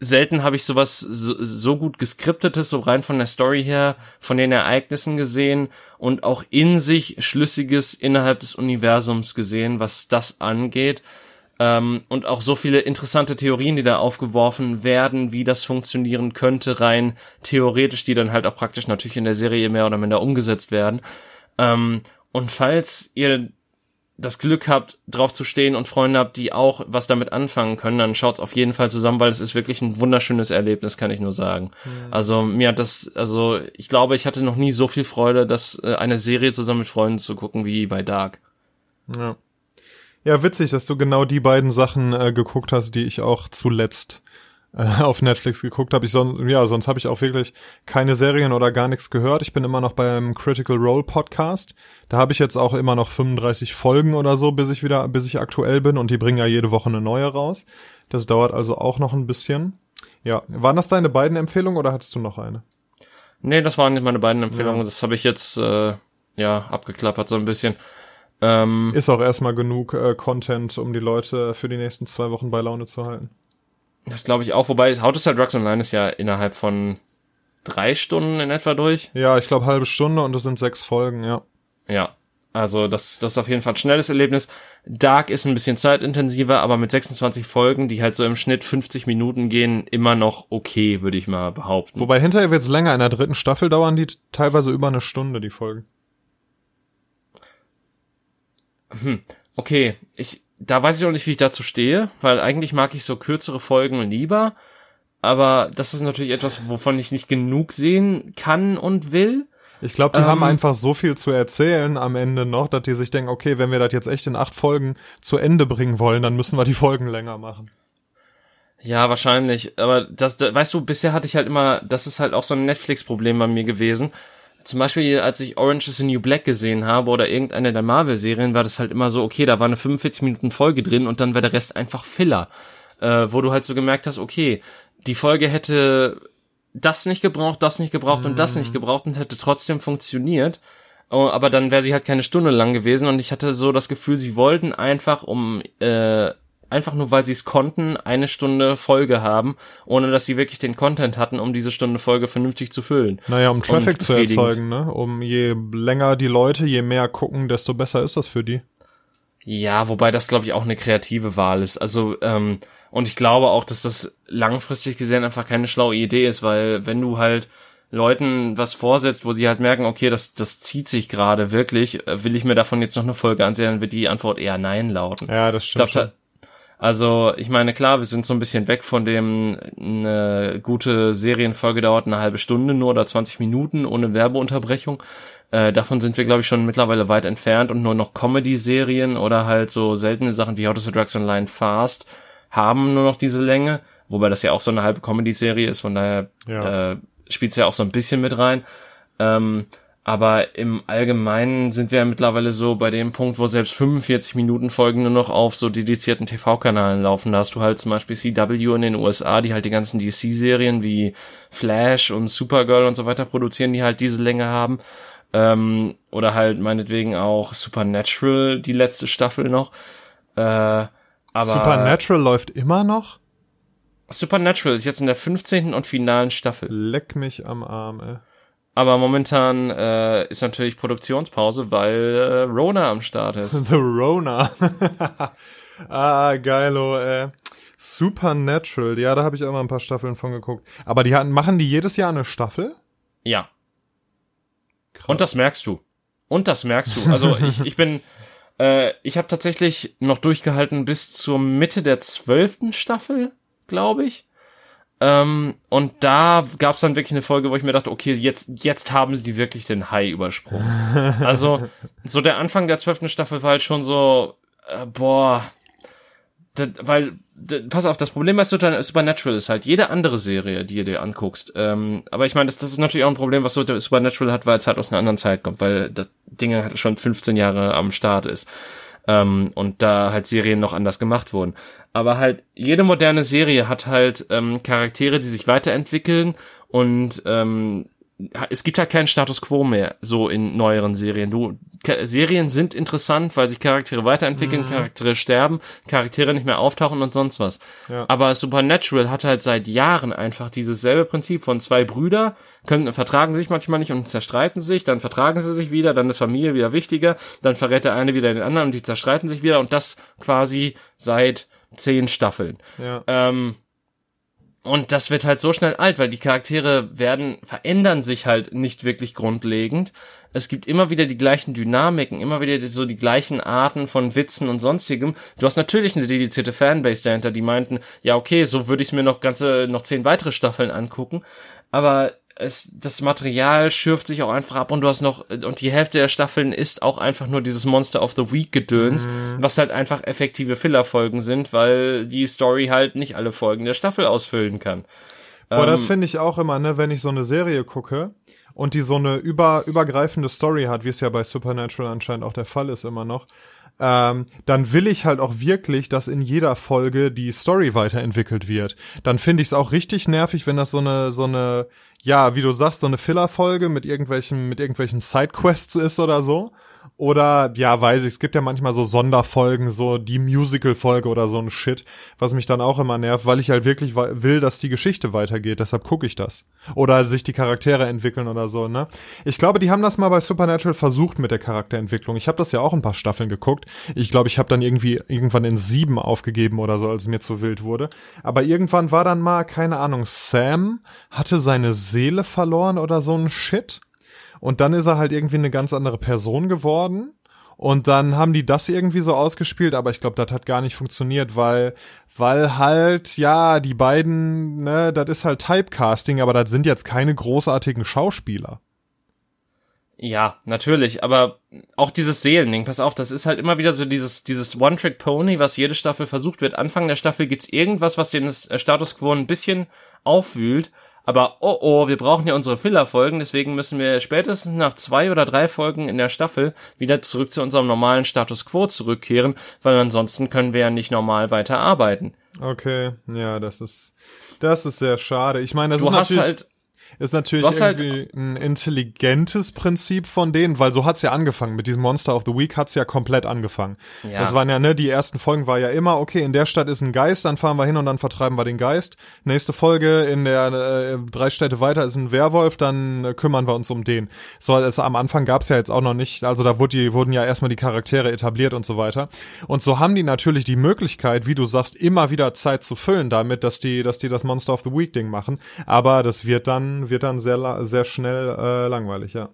Speaker 1: selten habe ich sowas so, so gut geskriptetes, so rein von der Story her, von den Ereignissen gesehen und auch in sich Schlüssiges innerhalb des Universums gesehen, was das angeht. Ähm, und auch so viele interessante Theorien, die da aufgeworfen werden, wie das funktionieren könnte, rein theoretisch, die dann halt auch praktisch natürlich in der Serie mehr oder minder umgesetzt werden. Ähm, und falls ihr das Glück habt, drauf zu stehen und Freunde habt, die auch was damit anfangen können, dann schaut's auf jeden Fall zusammen, weil es ist wirklich ein wunderschönes Erlebnis, kann ich nur sagen. Ja. Also mir hat das, also ich glaube, ich hatte noch nie so viel Freude, dass äh, eine Serie zusammen mit Freunden zu gucken wie bei Dark.
Speaker 2: Ja. Ja, witzig, dass du genau die beiden Sachen äh, geguckt hast, die ich auch zuletzt äh, [LAUGHS] auf Netflix geguckt habe. Ich son ja, sonst habe ich auch wirklich keine Serien oder gar nichts gehört. Ich bin immer noch beim Critical Role Podcast. Da habe ich jetzt auch immer noch 35 Folgen oder so, bis ich wieder, bis ich aktuell bin und die bringen ja jede Woche eine neue raus. Das dauert also auch noch ein bisschen. Ja, waren das deine beiden Empfehlungen oder hattest du noch eine?
Speaker 1: Nee, das waren nicht meine beiden Empfehlungen. Ja. Das habe ich jetzt äh, ja abgeklappert so ein bisschen.
Speaker 2: Ähm, Ist auch erstmal genug äh, Content, um die Leute für die nächsten zwei Wochen bei Laune zu halten.
Speaker 1: Das glaube ich auch, wobei How to Sell Drugs Online ist ja innerhalb von drei Stunden in etwa durch.
Speaker 2: Ja, ich glaube halbe Stunde und es sind sechs Folgen, ja.
Speaker 1: Ja, also das, das ist auf jeden Fall ein schnelles Erlebnis. Dark ist ein bisschen zeitintensiver, aber mit 26 Folgen, die halt so im Schnitt 50 Minuten gehen, immer noch okay, würde ich mal behaupten.
Speaker 2: Wobei hinterher wird's länger. In der dritten Staffel dauern die teilweise über eine Stunde, die Folgen.
Speaker 1: Hm, okay. Ich, da weiß ich auch nicht, wie ich dazu stehe, weil eigentlich mag ich so kürzere Folgen lieber. Aber das ist natürlich etwas, wovon ich nicht genug sehen kann und will.
Speaker 2: Ich glaube, die ähm, haben einfach so viel zu erzählen am Ende noch, dass die sich denken, okay, wenn wir das jetzt echt in acht Folgen zu Ende bringen wollen, dann müssen wir die Folgen länger machen.
Speaker 1: Ja, wahrscheinlich. Aber das, das weißt du, bisher hatte ich halt immer, das ist halt auch so ein Netflix-Problem bei mir gewesen zum Beispiel, als ich Orange is the New Black gesehen habe oder irgendeine der Marvel-Serien, war das halt immer so, okay, da war eine 45 Minuten Folge drin und dann war der Rest einfach Filler. Äh, wo du halt so gemerkt hast, okay, die Folge hätte das nicht gebraucht, das nicht gebraucht und das nicht mhm. gebraucht und hätte trotzdem funktioniert. Oh, aber dann wäre sie halt keine Stunde lang gewesen und ich hatte so das Gefühl, sie wollten einfach um äh, einfach nur weil sie es konnten, eine Stunde Folge haben, ohne dass sie wirklich den Content hatten, um diese Stunde Folge vernünftig zu füllen.
Speaker 2: Naja, um Traffic zu erzeugen, ne? Um je länger die Leute, je mehr gucken, desto besser ist das für die.
Speaker 1: Ja, wobei das, glaube ich, auch eine kreative Wahl ist. Also, ähm, und ich glaube auch, dass das langfristig gesehen einfach keine schlaue Idee ist, weil wenn du halt Leuten was vorsetzt, wo sie halt merken, okay, das, das zieht sich gerade wirklich, äh, will ich mir davon jetzt noch eine Folge ansehen, dann wird die Antwort eher Nein lauten.
Speaker 2: Ja, das stimmt.
Speaker 1: Ich glaub, also, ich meine, klar, wir sind so ein bisschen weg von dem, eine gute Serienfolge dauert eine halbe Stunde nur oder 20 Minuten ohne Werbeunterbrechung. Äh, davon sind wir, glaube ich, schon mittlerweile weit entfernt und nur noch Comedy-Serien oder halt so seltene Sachen wie How to Sell Drugs Online Fast haben nur noch diese Länge, wobei das ja auch so eine halbe Comedy-Serie ist, von daher ja. äh, spielt ja auch so ein bisschen mit rein. Ähm, aber im Allgemeinen sind wir ja mittlerweile so bei dem Punkt, wo selbst 45 Minuten Folgen nur noch auf so dedizierten TV-Kanalen laufen. Da hast du halt zum Beispiel CW in den USA, die halt die ganzen DC-Serien wie Flash und Supergirl und so weiter produzieren, die halt diese Länge haben. Ähm, oder halt meinetwegen auch Supernatural, die letzte Staffel noch. Äh, aber
Speaker 2: Supernatural läuft immer noch?
Speaker 1: Supernatural ist jetzt in der 15. und finalen Staffel.
Speaker 2: Leck mich am Arm, ey.
Speaker 1: Aber momentan äh, ist natürlich Produktionspause, weil äh, Rona am Start ist. [LAUGHS]
Speaker 2: The Rona. [LAUGHS] ah, geilo, ey. Supernatural, ja, da habe ich auch mal ein paar Staffeln von geguckt. Aber die hatten, machen die jedes Jahr eine Staffel?
Speaker 1: Ja. Krass. Und das merkst du. Und das merkst du. Also [LAUGHS] ich, ich bin, äh, ich habe tatsächlich noch durchgehalten bis zur Mitte der zwölften Staffel, glaube ich. Ähm, und da gab es dann wirklich eine Folge, wo ich mir dachte, okay, jetzt, jetzt haben sie wirklich den High übersprungen. [LAUGHS] also, so der Anfang der zwölften Staffel war halt schon so, äh, boah, das, weil, das, pass auf, das Problem bei Supernatural ist halt jede andere Serie, die ihr dir anguckst. Ähm, aber ich meine, das, das ist natürlich auch ein Problem, was Supernatural hat, weil es halt aus einer anderen Zeit kommt, weil das Ding halt schon 15 Jahre am Start ist ähm, und da halt Serien noch anders gemacht wurden. Aber halt jede moderne Serie hat halt ähm, Charaktere, die sich weiterentwickeln und ähm, es gibt halt keinen Status quo mehr, so in neueren Serien. Du, Serien sind interessant, weil sich Charaktere weiterentwickeln, mhm. Charaktere sterben, Charaktere nicht mehr auftauchen und sonst was. Ja. Aber Supernatural hat halt seit Jahren einfach dieses selbe Prinzip von zwei Brüder, können, vertragen sich manchmal nicht und zerstreiten sich, dann vertragen sie sich wieder, dann ist Familie wieder wichtiger, dann verrät der eine wieder den anderen und die zerstreiten sich wieder und das quasi seit zehn Staffeln. Ja. Ähm, und das wird halt so schnell alt, weil die Charaktere werden, verändern sich halt nicht wirklich grundlegend. Es gibt immer wieder die gleichen Dynamiken, immer wieder so die gleichen Arten von Witzen und sonstigem. Du hast natürlich eine dedizierte Fanbase dahinter, die meinten, ja okay, so würde ich mir noch ganze, noch zehn weitere Staffeln angucken. Aber es, das Material schürft sich auch einfach ab und du hast noch, und die Hälfte der Staffeln ist auch einfach nur dieses Monster of the Week Gedöns, mhm. was halt einfach effektive Fillerfolgen sind, weil die Story halt nicht alle Folgen der Staffel ausfüllen kann.
Speaker 2: Boah, ähm, das finde ich auch immer, ne, wenn ich so eine Serie gucke und die so eine über, übergreifende Story hat, wie es ja bei Supernatural anscheinend auch der Fall ist immer noch, ähm, dann will ich halt auch wirklich, dass in jeder Folge die Story weiterentwickelt wird. Dann finde ich es auch richtig nervig, wenn das so eine, so eine ja, wie du sagst, so eine Filler-Folge mit irgendwelchen, mit irgendwelchen Sidequests ist oder so. Oder, ja, weiß ich, es gibt ja manchmal so Sonderfolgen, so die Musical-Folge oder so ein Shit, was mich dann auch immer nervt, weil ich halt wirklich will, dass die Geschichte weitergeht, deshalb gucke ich das. Oder sich die Charaktere entwickeln oder so, ne? Ich glaube, die haben das mal bei Supernatural versucht mit der Charakterentwicklung. Ich habe das ja auch ein paar Staffeln geguckt. Ich glaube, ich habe dann irgendwie irgendwann in sieben aufgegeben oder so, als es mir zu wild wurde. Aber irgendwann war dann mal, keine Ahnung, Sam hatte seine Seele verloren oder so ein Shit. Und dann ist er halt irgendwie eine ganz andere Person geworden. Und dann haben die das irgendwie so ausgespielt, aber ich glaube, das hat gar nicht funktioniert, weil, weil halt, ja, die beiden, ne, das ist halt Typecasting, aber das sind jetzt keine großartigen Schauspieler.
Speaker 1: Ja, natürlich, aber auch dieses Seelending, pass auf, das ist halt immer wieder so dieses, dieses One-Trick-Pony, was jede Staffel versucht wird. Anfang der Staffel gibt's irgendwas, was den Status Quo ein bisschen aufwühlt aber oh oh, wir brauchen ja unsere Filler-Folgen, deswegen müssen wir spätestens nach zwei oder drei Folgen in der Staffel wieder zurück zu unserem normalen Status Quo zurückkehren, weil ansonsten können wir ja nicht normal weiter arbeiten.
Speaker 2: Okay, ja, das ist, das ist sehr schade. Ich meine, das
Speaker 1: du
Speaker 2: ist
Speaker 1: hast halt
Speaker 2: ist natürlich
Speaker 1: halt
Speaker 2: irgendwie halt ein intelligentes Prinzip von denen, weil so hat's ja angefangen. Mit diesem Monster of the Week hat's ja komplett angefangen. Ja. Das waren ja, ne, die ersten Folgen war ja immer, okay, in der Stadt ist ein Geist, dann fahren wir hin und dann vertreiben wir den Geist. Nächste Folge in der äh, drei Städte weiter ist ein Werwolf, dann äh, kümmern wir uns um den. So, es, am Anfang gab's ja jetzt auch noch nicht, also da wurde die, wurden ja erstmal die Charaktere etabliert und so weiter. Und so haben die natürlich die Möglichkeit, wie du sagst, immer wieder Zeit zu füllen damit, dass die, dass die das Monster of the Week Ding machen. Aber das wird dann, wird dann sehr, sehr schnell äh, langweilig, ja.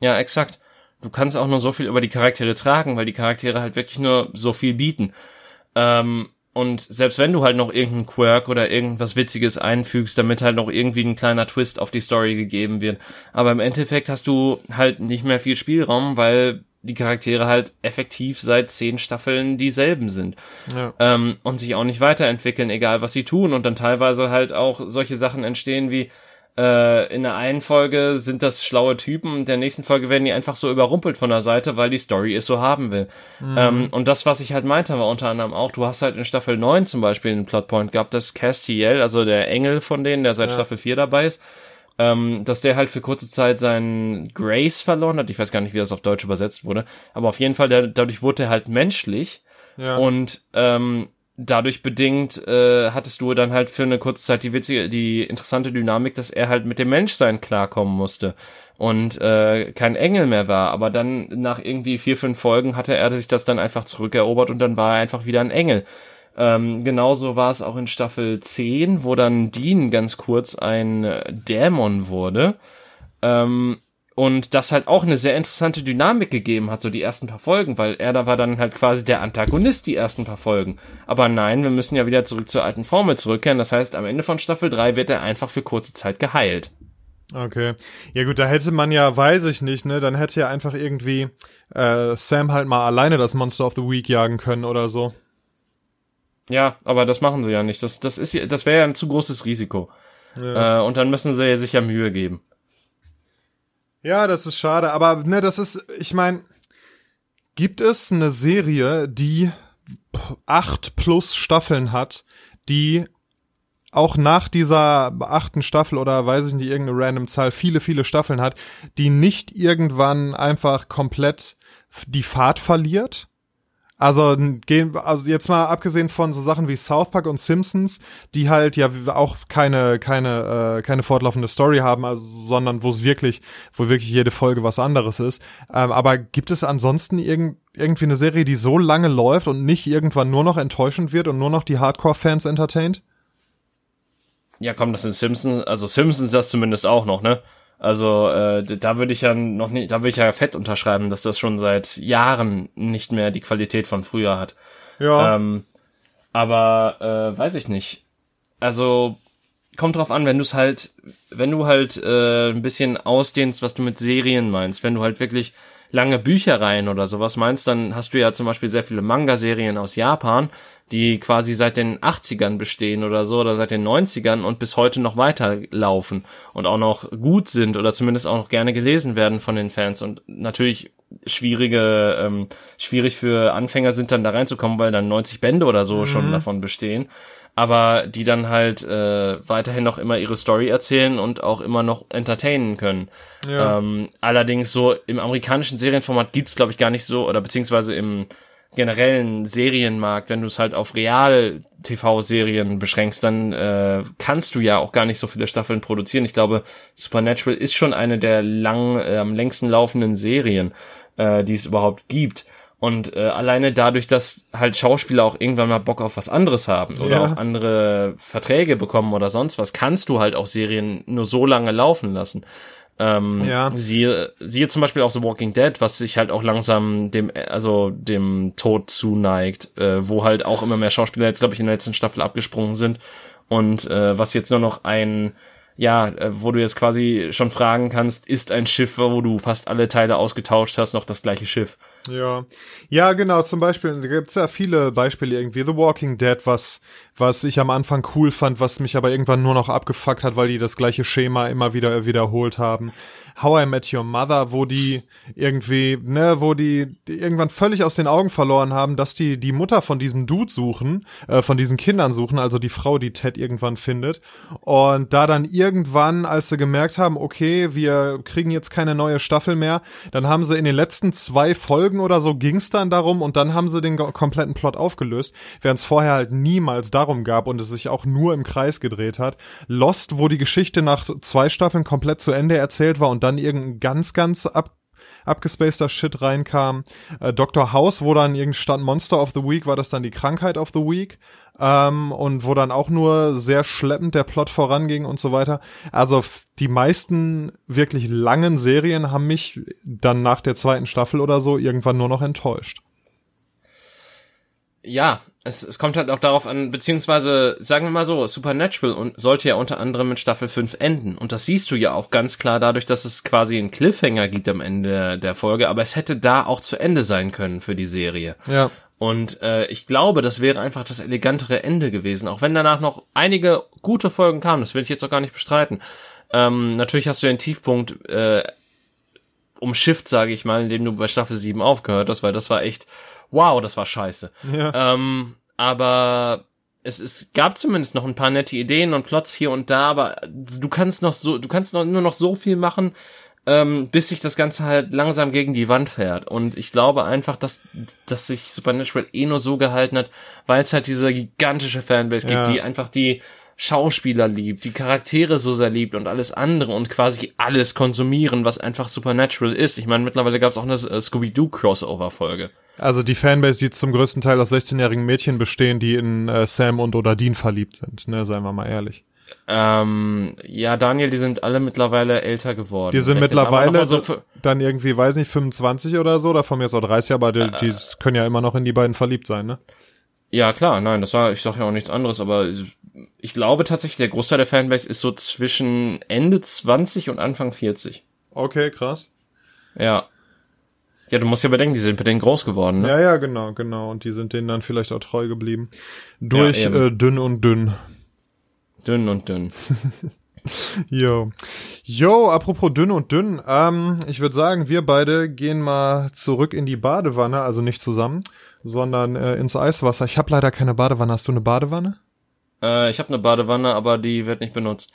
Speaker 1: Ja, exakt. Du kannst auch nur so viel über die Charaktere tragen, weil die Charaktere halt wirklich nur so viel bieten. Ähm, und selbst wenn du halt noch irgendeinen Quirk oder irgendwas Witziges einfügst, damit halt noch irgendwie ein kleiner Twist auf die Story gegeben wird. Aber im Endeffekt hast du halt nicht mehr viel Spielraum, weil die Charaktere halt effektiv seit zehn Staffeln dieselben sind. Ja. Ähm, und sich auch nicht weiterentwickeln, egal was sie tun. Und dann teilweise halt auch solche Sachen entstehen wie, äh, in der einen Folge sind das schlaue Typen, in der nächsten Folge werden die einfach so überrumpelt von der Seite, weil die Story es so haben will. Mhm. Ähm, und das, was ich halt meinte, war unter anderem auch, du hast halt in Staffel 9 zum Beispiel einen Plotpoint gehabt, dass Castiel, also der Engel von denen, der seit ja. Staffel 4 dabei ist, ähm, dass der halt für kurze Zeit seinen Grace verloren hat. Ich weiß gar nicht, wie das auf Deutsch übersetzt wurde, aber auf jeden Fall, der, dadurch wurde er halt menschlich. Ja. Und ähm, dadurch bedingt äh, hattest du dann halt für eine kurze Zeit die witzige, die interessante Dynamik, dass er halt mit dem Menschsein klarkommen musste und äh, kein Engel mehr war. Aber dann nach irgendwie vier, fünf Folgen hatte er sich das dann einfach zurückerobert und dann war er einfach wieder ein Engel. Ähm, genauso war es auch in Staffel 10, wo dann Dean ganz kurz ein Dämon wurde. Ähm, und das halt auch eine sehr interessante Dynamik gegeben hat, so die ersten paar Folgen, weil er da war dann halt quasi der Antagonist die ersten paar Folgen. Aber nein, wir müssen ja wieder zurück zur alten Formel zurückkehren. Das heißt, am Ende von Staffel 3 wird er einfach für kurze Zeit geheilt.
Speaker 2: Okay. Ja gut, da hätte man ja, weiß ich nicht, ne, dann hätte ja einfach irgendwie äh, Sam halt mal alleine das Monster of the Week jagen können oder so.
Speaker 1: Ja, aber das machen sie ja nicht. Das, das ist das wäre ja ein zu großes Risiko. Ja. Äh, und dann müssen sie sich ja Mühe geben.
Speaker 2: Ja, das ist schade, aber ne, das ist, ich meine, gibt es eine Serie, die acht plus Staffeln hat, die auch nach dieser achten Staffel oder weiß ich nicht, irgendeine random Zahl viele, viele Staffeln hat, die nicht irgendwann einfach komplett die Fahrt verliert? Also gehen, also jetzt mal abgesehen von so Sachen wie South Park und Simpsons, die halt ja auch keine keine äh, keine fortlaufende Story haben, also, sondern wo es wirklich, wo wirklich jede Folge was anderes ist. Ähm, aber gibt es ansonsten irgend, irgendwie eine Serie, die so lange läuft und nicht irgendwann nur noch enttäuschend wird und nur noch die Hardcore-Fans entertaint?
Speaker 1: Ja, komm, das sind Simpsons, also Simpsons das zumindest auch noch, ne? Also äh, da würde ich ja noch nicht, da würde ich ja fett unterschreiben, dass das schon seit Jahren nicht mehr die Qualität von früher hat. Ja. Ähm, aber äh, weiß ich nicht. Also kommt drauf an, wenn du es halt, wenn du halt äh, ein bisschen ausdehnst, was du mit Serien meinst, wenn du halt wirklich lange Büchereien oder sowas meinst, dann hast du ja zum Beispiel sehr viele Manga-Serien aus Japan, die quasi seit den 80ern bestehen oder so oder seit den 90ern und bis heute noch weiterlaufen und auch noch gut sind oder zumindest auch noch gerne gelesen werden von den Fans und natürlich schwierige, ähm, schwierig für Anfänger sind dann da reinzukommen, weil dann 90 Bände oder so mhm. schon davon bestehen aber die dann halt äh, weiterhin noch immer ihre Story erzählen und auch immer noch entertainen können. Ja. Ähm, allerdings so im amerikanischen Serienformat gibt's glaube ich gar nicht so oder beziehungsweise im generellen Serienmarkt, wenn du es halt auf Real-TV-Serien beschränkst, dann äh, kannst du ja auch gar nicht so viele Staffeln produzieren. Ich glaube, Supernatural ist schon eine der lang äh, am längsten laufenden Serien, äh, die es überhaupt gibt. Und äh, alleine dadurch, dass halt Schauspieler auch irgendwann mal Bock auf was anderes haben oder ja. auch andere Verträge bekommen oder sonst was, kannst du halt auch Serien nur so lange laufen lassen. Ähm, ja. siehe, siehe zum Beispiel auch The Walking Dead, was sich halt auch langsam dem, also dem Tod zuneigt, äh, wo halt auch immer mehr Schauspieler jetzt, glaube ich, in der letzten Staffel abgesprungen sind und äh, was jetzt nur noch ein ja, äh, wo du jetzt quasi schon fragen kannst, ist ein Schiff, wo du fast alle Teile ausgetauscht hast, noch das gleiche Schiff?
Speaker 2: Ja, ja, genau. Zum Beispiel, da gibt's ja viele Beispiele irgendwie. The Walking Dead, was, was ich am Anfang cool fand, was mich aber irgendwann nur noch abgefuckt hat, weil die das gleiche Schema immer wieder wiederholt haben. How I Met Your Mother, wo die irgendwie, ne, wo die, irgendwann völlig aus den Augen verloren haben, dass die die Mutter von diesem Dude suchen, äh, von diesen Kindern suchen, also die Frau, die Ted irgendwann findet. Und da dann irgendwann, als sie gemerkt haben, okay, wir kriegen jetzt keine neue Staffel mehr, dann haben sie in den letzten zwei Folgen oder so ging's dann darum und dann haben sie den kompletten Plot aufgelöst, während es vorher halt niemals darum gab und es sich auch nur im Kreis gedreht hat. Lost, wo die Geschichte nach zwei Staffeln komplett zu Ende erzählt war und dann irgendein ganz, ganz ab abgespaceter Shit reinkam. Äh, Dr. House, wo dann irgendwie stand Monster of the Week, war das dann die Krankheit of the Week. Ähm, und wo dann auch nur sehr schleppend der Plot voranging und so weiter. Also die meisten wirklich langen Serien haben mich dann nach der zweiten Staffel oder so irgendwann nur noch enttäuscht.
Speaker 1: Ja, es, es kommt halt auch darauf an, beziehungsweise sagen wir mal so, Supernatural und sollte ja unter anderem mit Staffel 5 enden. Und das siehst du ja auch ganz klar dadurch, dass es quasi einen Cliffhanger gibt am Ende der Folge, aber es hätte da auch zu Ende sein können für die Serie.
Speaker 2: Ja.
Speaker 1: Und äh, ich glaube, das wäre einfach das elegantere Ende gewesen, auch wenn danach noch einige gute Folgen kamen, das will ich jetzt auch gar nicht bestreiten. Ähm, natürlich hast du den Tiefpunkt äh, umschifft, sage ich mal, indem du bei Staffel 7 aufgehört hast, weil das war echt, wow, das war scheiße.
Speaker 2: Ja.
Speaker 1: Ähm, aber es, es gab zumindest noch ein paar nette Ideen und Plots hier und da, aber du kannst noch so, du kannst noch, nur noch so viel machen, ähm, bis sich das Ganze halt langsam gegen die Wand fährt. Und ich glaube einfach, dass, dass sich Supernatural eh nur so gehalten hat, weil es halt diese gigantische Fanbase
Speaker 2: Ja.
Speaker 1: gibt, die einfach die Schauspieler liebt, die Charaktere so sehr liebt und alles andere und quasi alles konsumieren, was einfach Supernatural ist. Ich meine, mittlerweile gab es auch eine äh, Scooby-Doo-Crossover-Folge.
Speaker 2: Also die Fanbase, die zum größten Teil aus 16-jährigen Mädchen bestehen, die in äh, Sam und oder Dean verliebt sind, ne, seien wir mal ehrlich.
Speaker 1: Ähm, ja, Daniel, die sind alle mittlerweile älter geworden.
Speaker 2: Die sind
Speaker 1: Vielleicht
Speaker 2: mittlerweile
Speaker 1: so
Speaker 2: dann irgendwie, weiß nicht, 25 oder so, oder von mir ist auch 30, aber die, die können ja immer noch in die beiden verliebt sein, ne?
Speaker 1: Ja, klar, nein, das war, ich sag ja auch nichts anderes, aber ich glaube tatsächlich, der Großteil der Fanbase ist so zwischen Ende 20 und Anfang 40.
Speaker 2: Okay, krass.
Speaker 1: Ja. Ja, du musst ja bedenken, die sind bei denen groß geworden, ne?
Speaker 2: Ja, ja, genau, genau. Und die sind denen dann vielleicht auch treu geblieben. Durch
Speaker 1: Ja,
Speaker 2: äh, dünn und dünn.
Speaker 1: Dünn und dünn. [LAUGHS]
Speaker 2: Jo. Jo, apropos dünn und dünn. Ähm, ich würde sagen, wir beide gehen mal zurück in die Badewanne, also nicht zusammen, sondern äh, ins Eiswasser. Ich habe leider keine Badewanne. Hast du eine Badewanne?
Speaker 1: Äh, ich habe eine Badewanne, aber die wird nicht benutzt.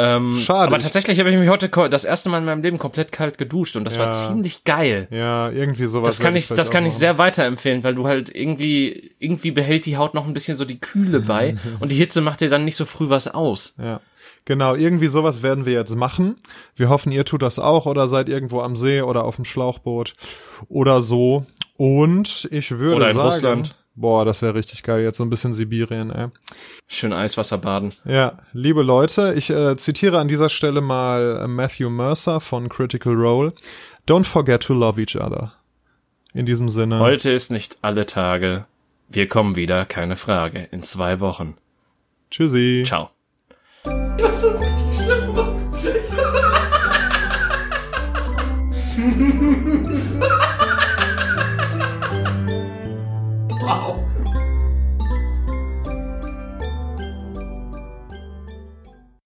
Speaker 1: Ähm,
Speaker 2: Schade,
Speaker 1: Aber
Speaker 2: ich-
Speaker 1: tatsächlich habe ich mich heute das erste Mal in meinem Leben komplett kalt geduscht und das
Speaker 2: Ja.
Speaker 1: war ziemlich geil.
Speaker 2: Ja, irgendwie sowas.
Speaker 1: Das kann ich, das kann ich
Speaker 2: machen.
Speaker 1: sehr weiterempfehlen, weil du halt irgendwie, irgendwie behält die Haut noch ein bisschen so die Kühle bei [LAUGHS] und die Hitze macht dir dann nicht so früh was aus.
Speaker 2: Ja. Genau, irgendwie sowas werden wir jetzt machen. Wir hoffen, ihr tut das auch oder seid irgendwo am See oder auf dem Schlauchboot oder so. Und ich würde
Speaker 1: Oder in
Speaker 2: sagen,
Speaker 1: Russland.
Speaker 2: Boah, das wäre richtig geil, jetzt so ein bisschen Sibirien, ey.
Speaker 1: Schön Eiswasser baden.
Speaker 2: Ja, liebe Leute, ich äh, zitiere an dieser Stelle mal äh, Matthew Mercer von Critical Role. Don't forget to love each other. In diesem Sinne.
Speaker 1: Heute ist nicht alle Tage. Wir kommen wieder, keine Frage, in zwei Wochen.
Speaker 2: Tschüssi.
Speaker 1: Ciao.
Speaker 3: Das ist richtig schlimm. [LAUGHS]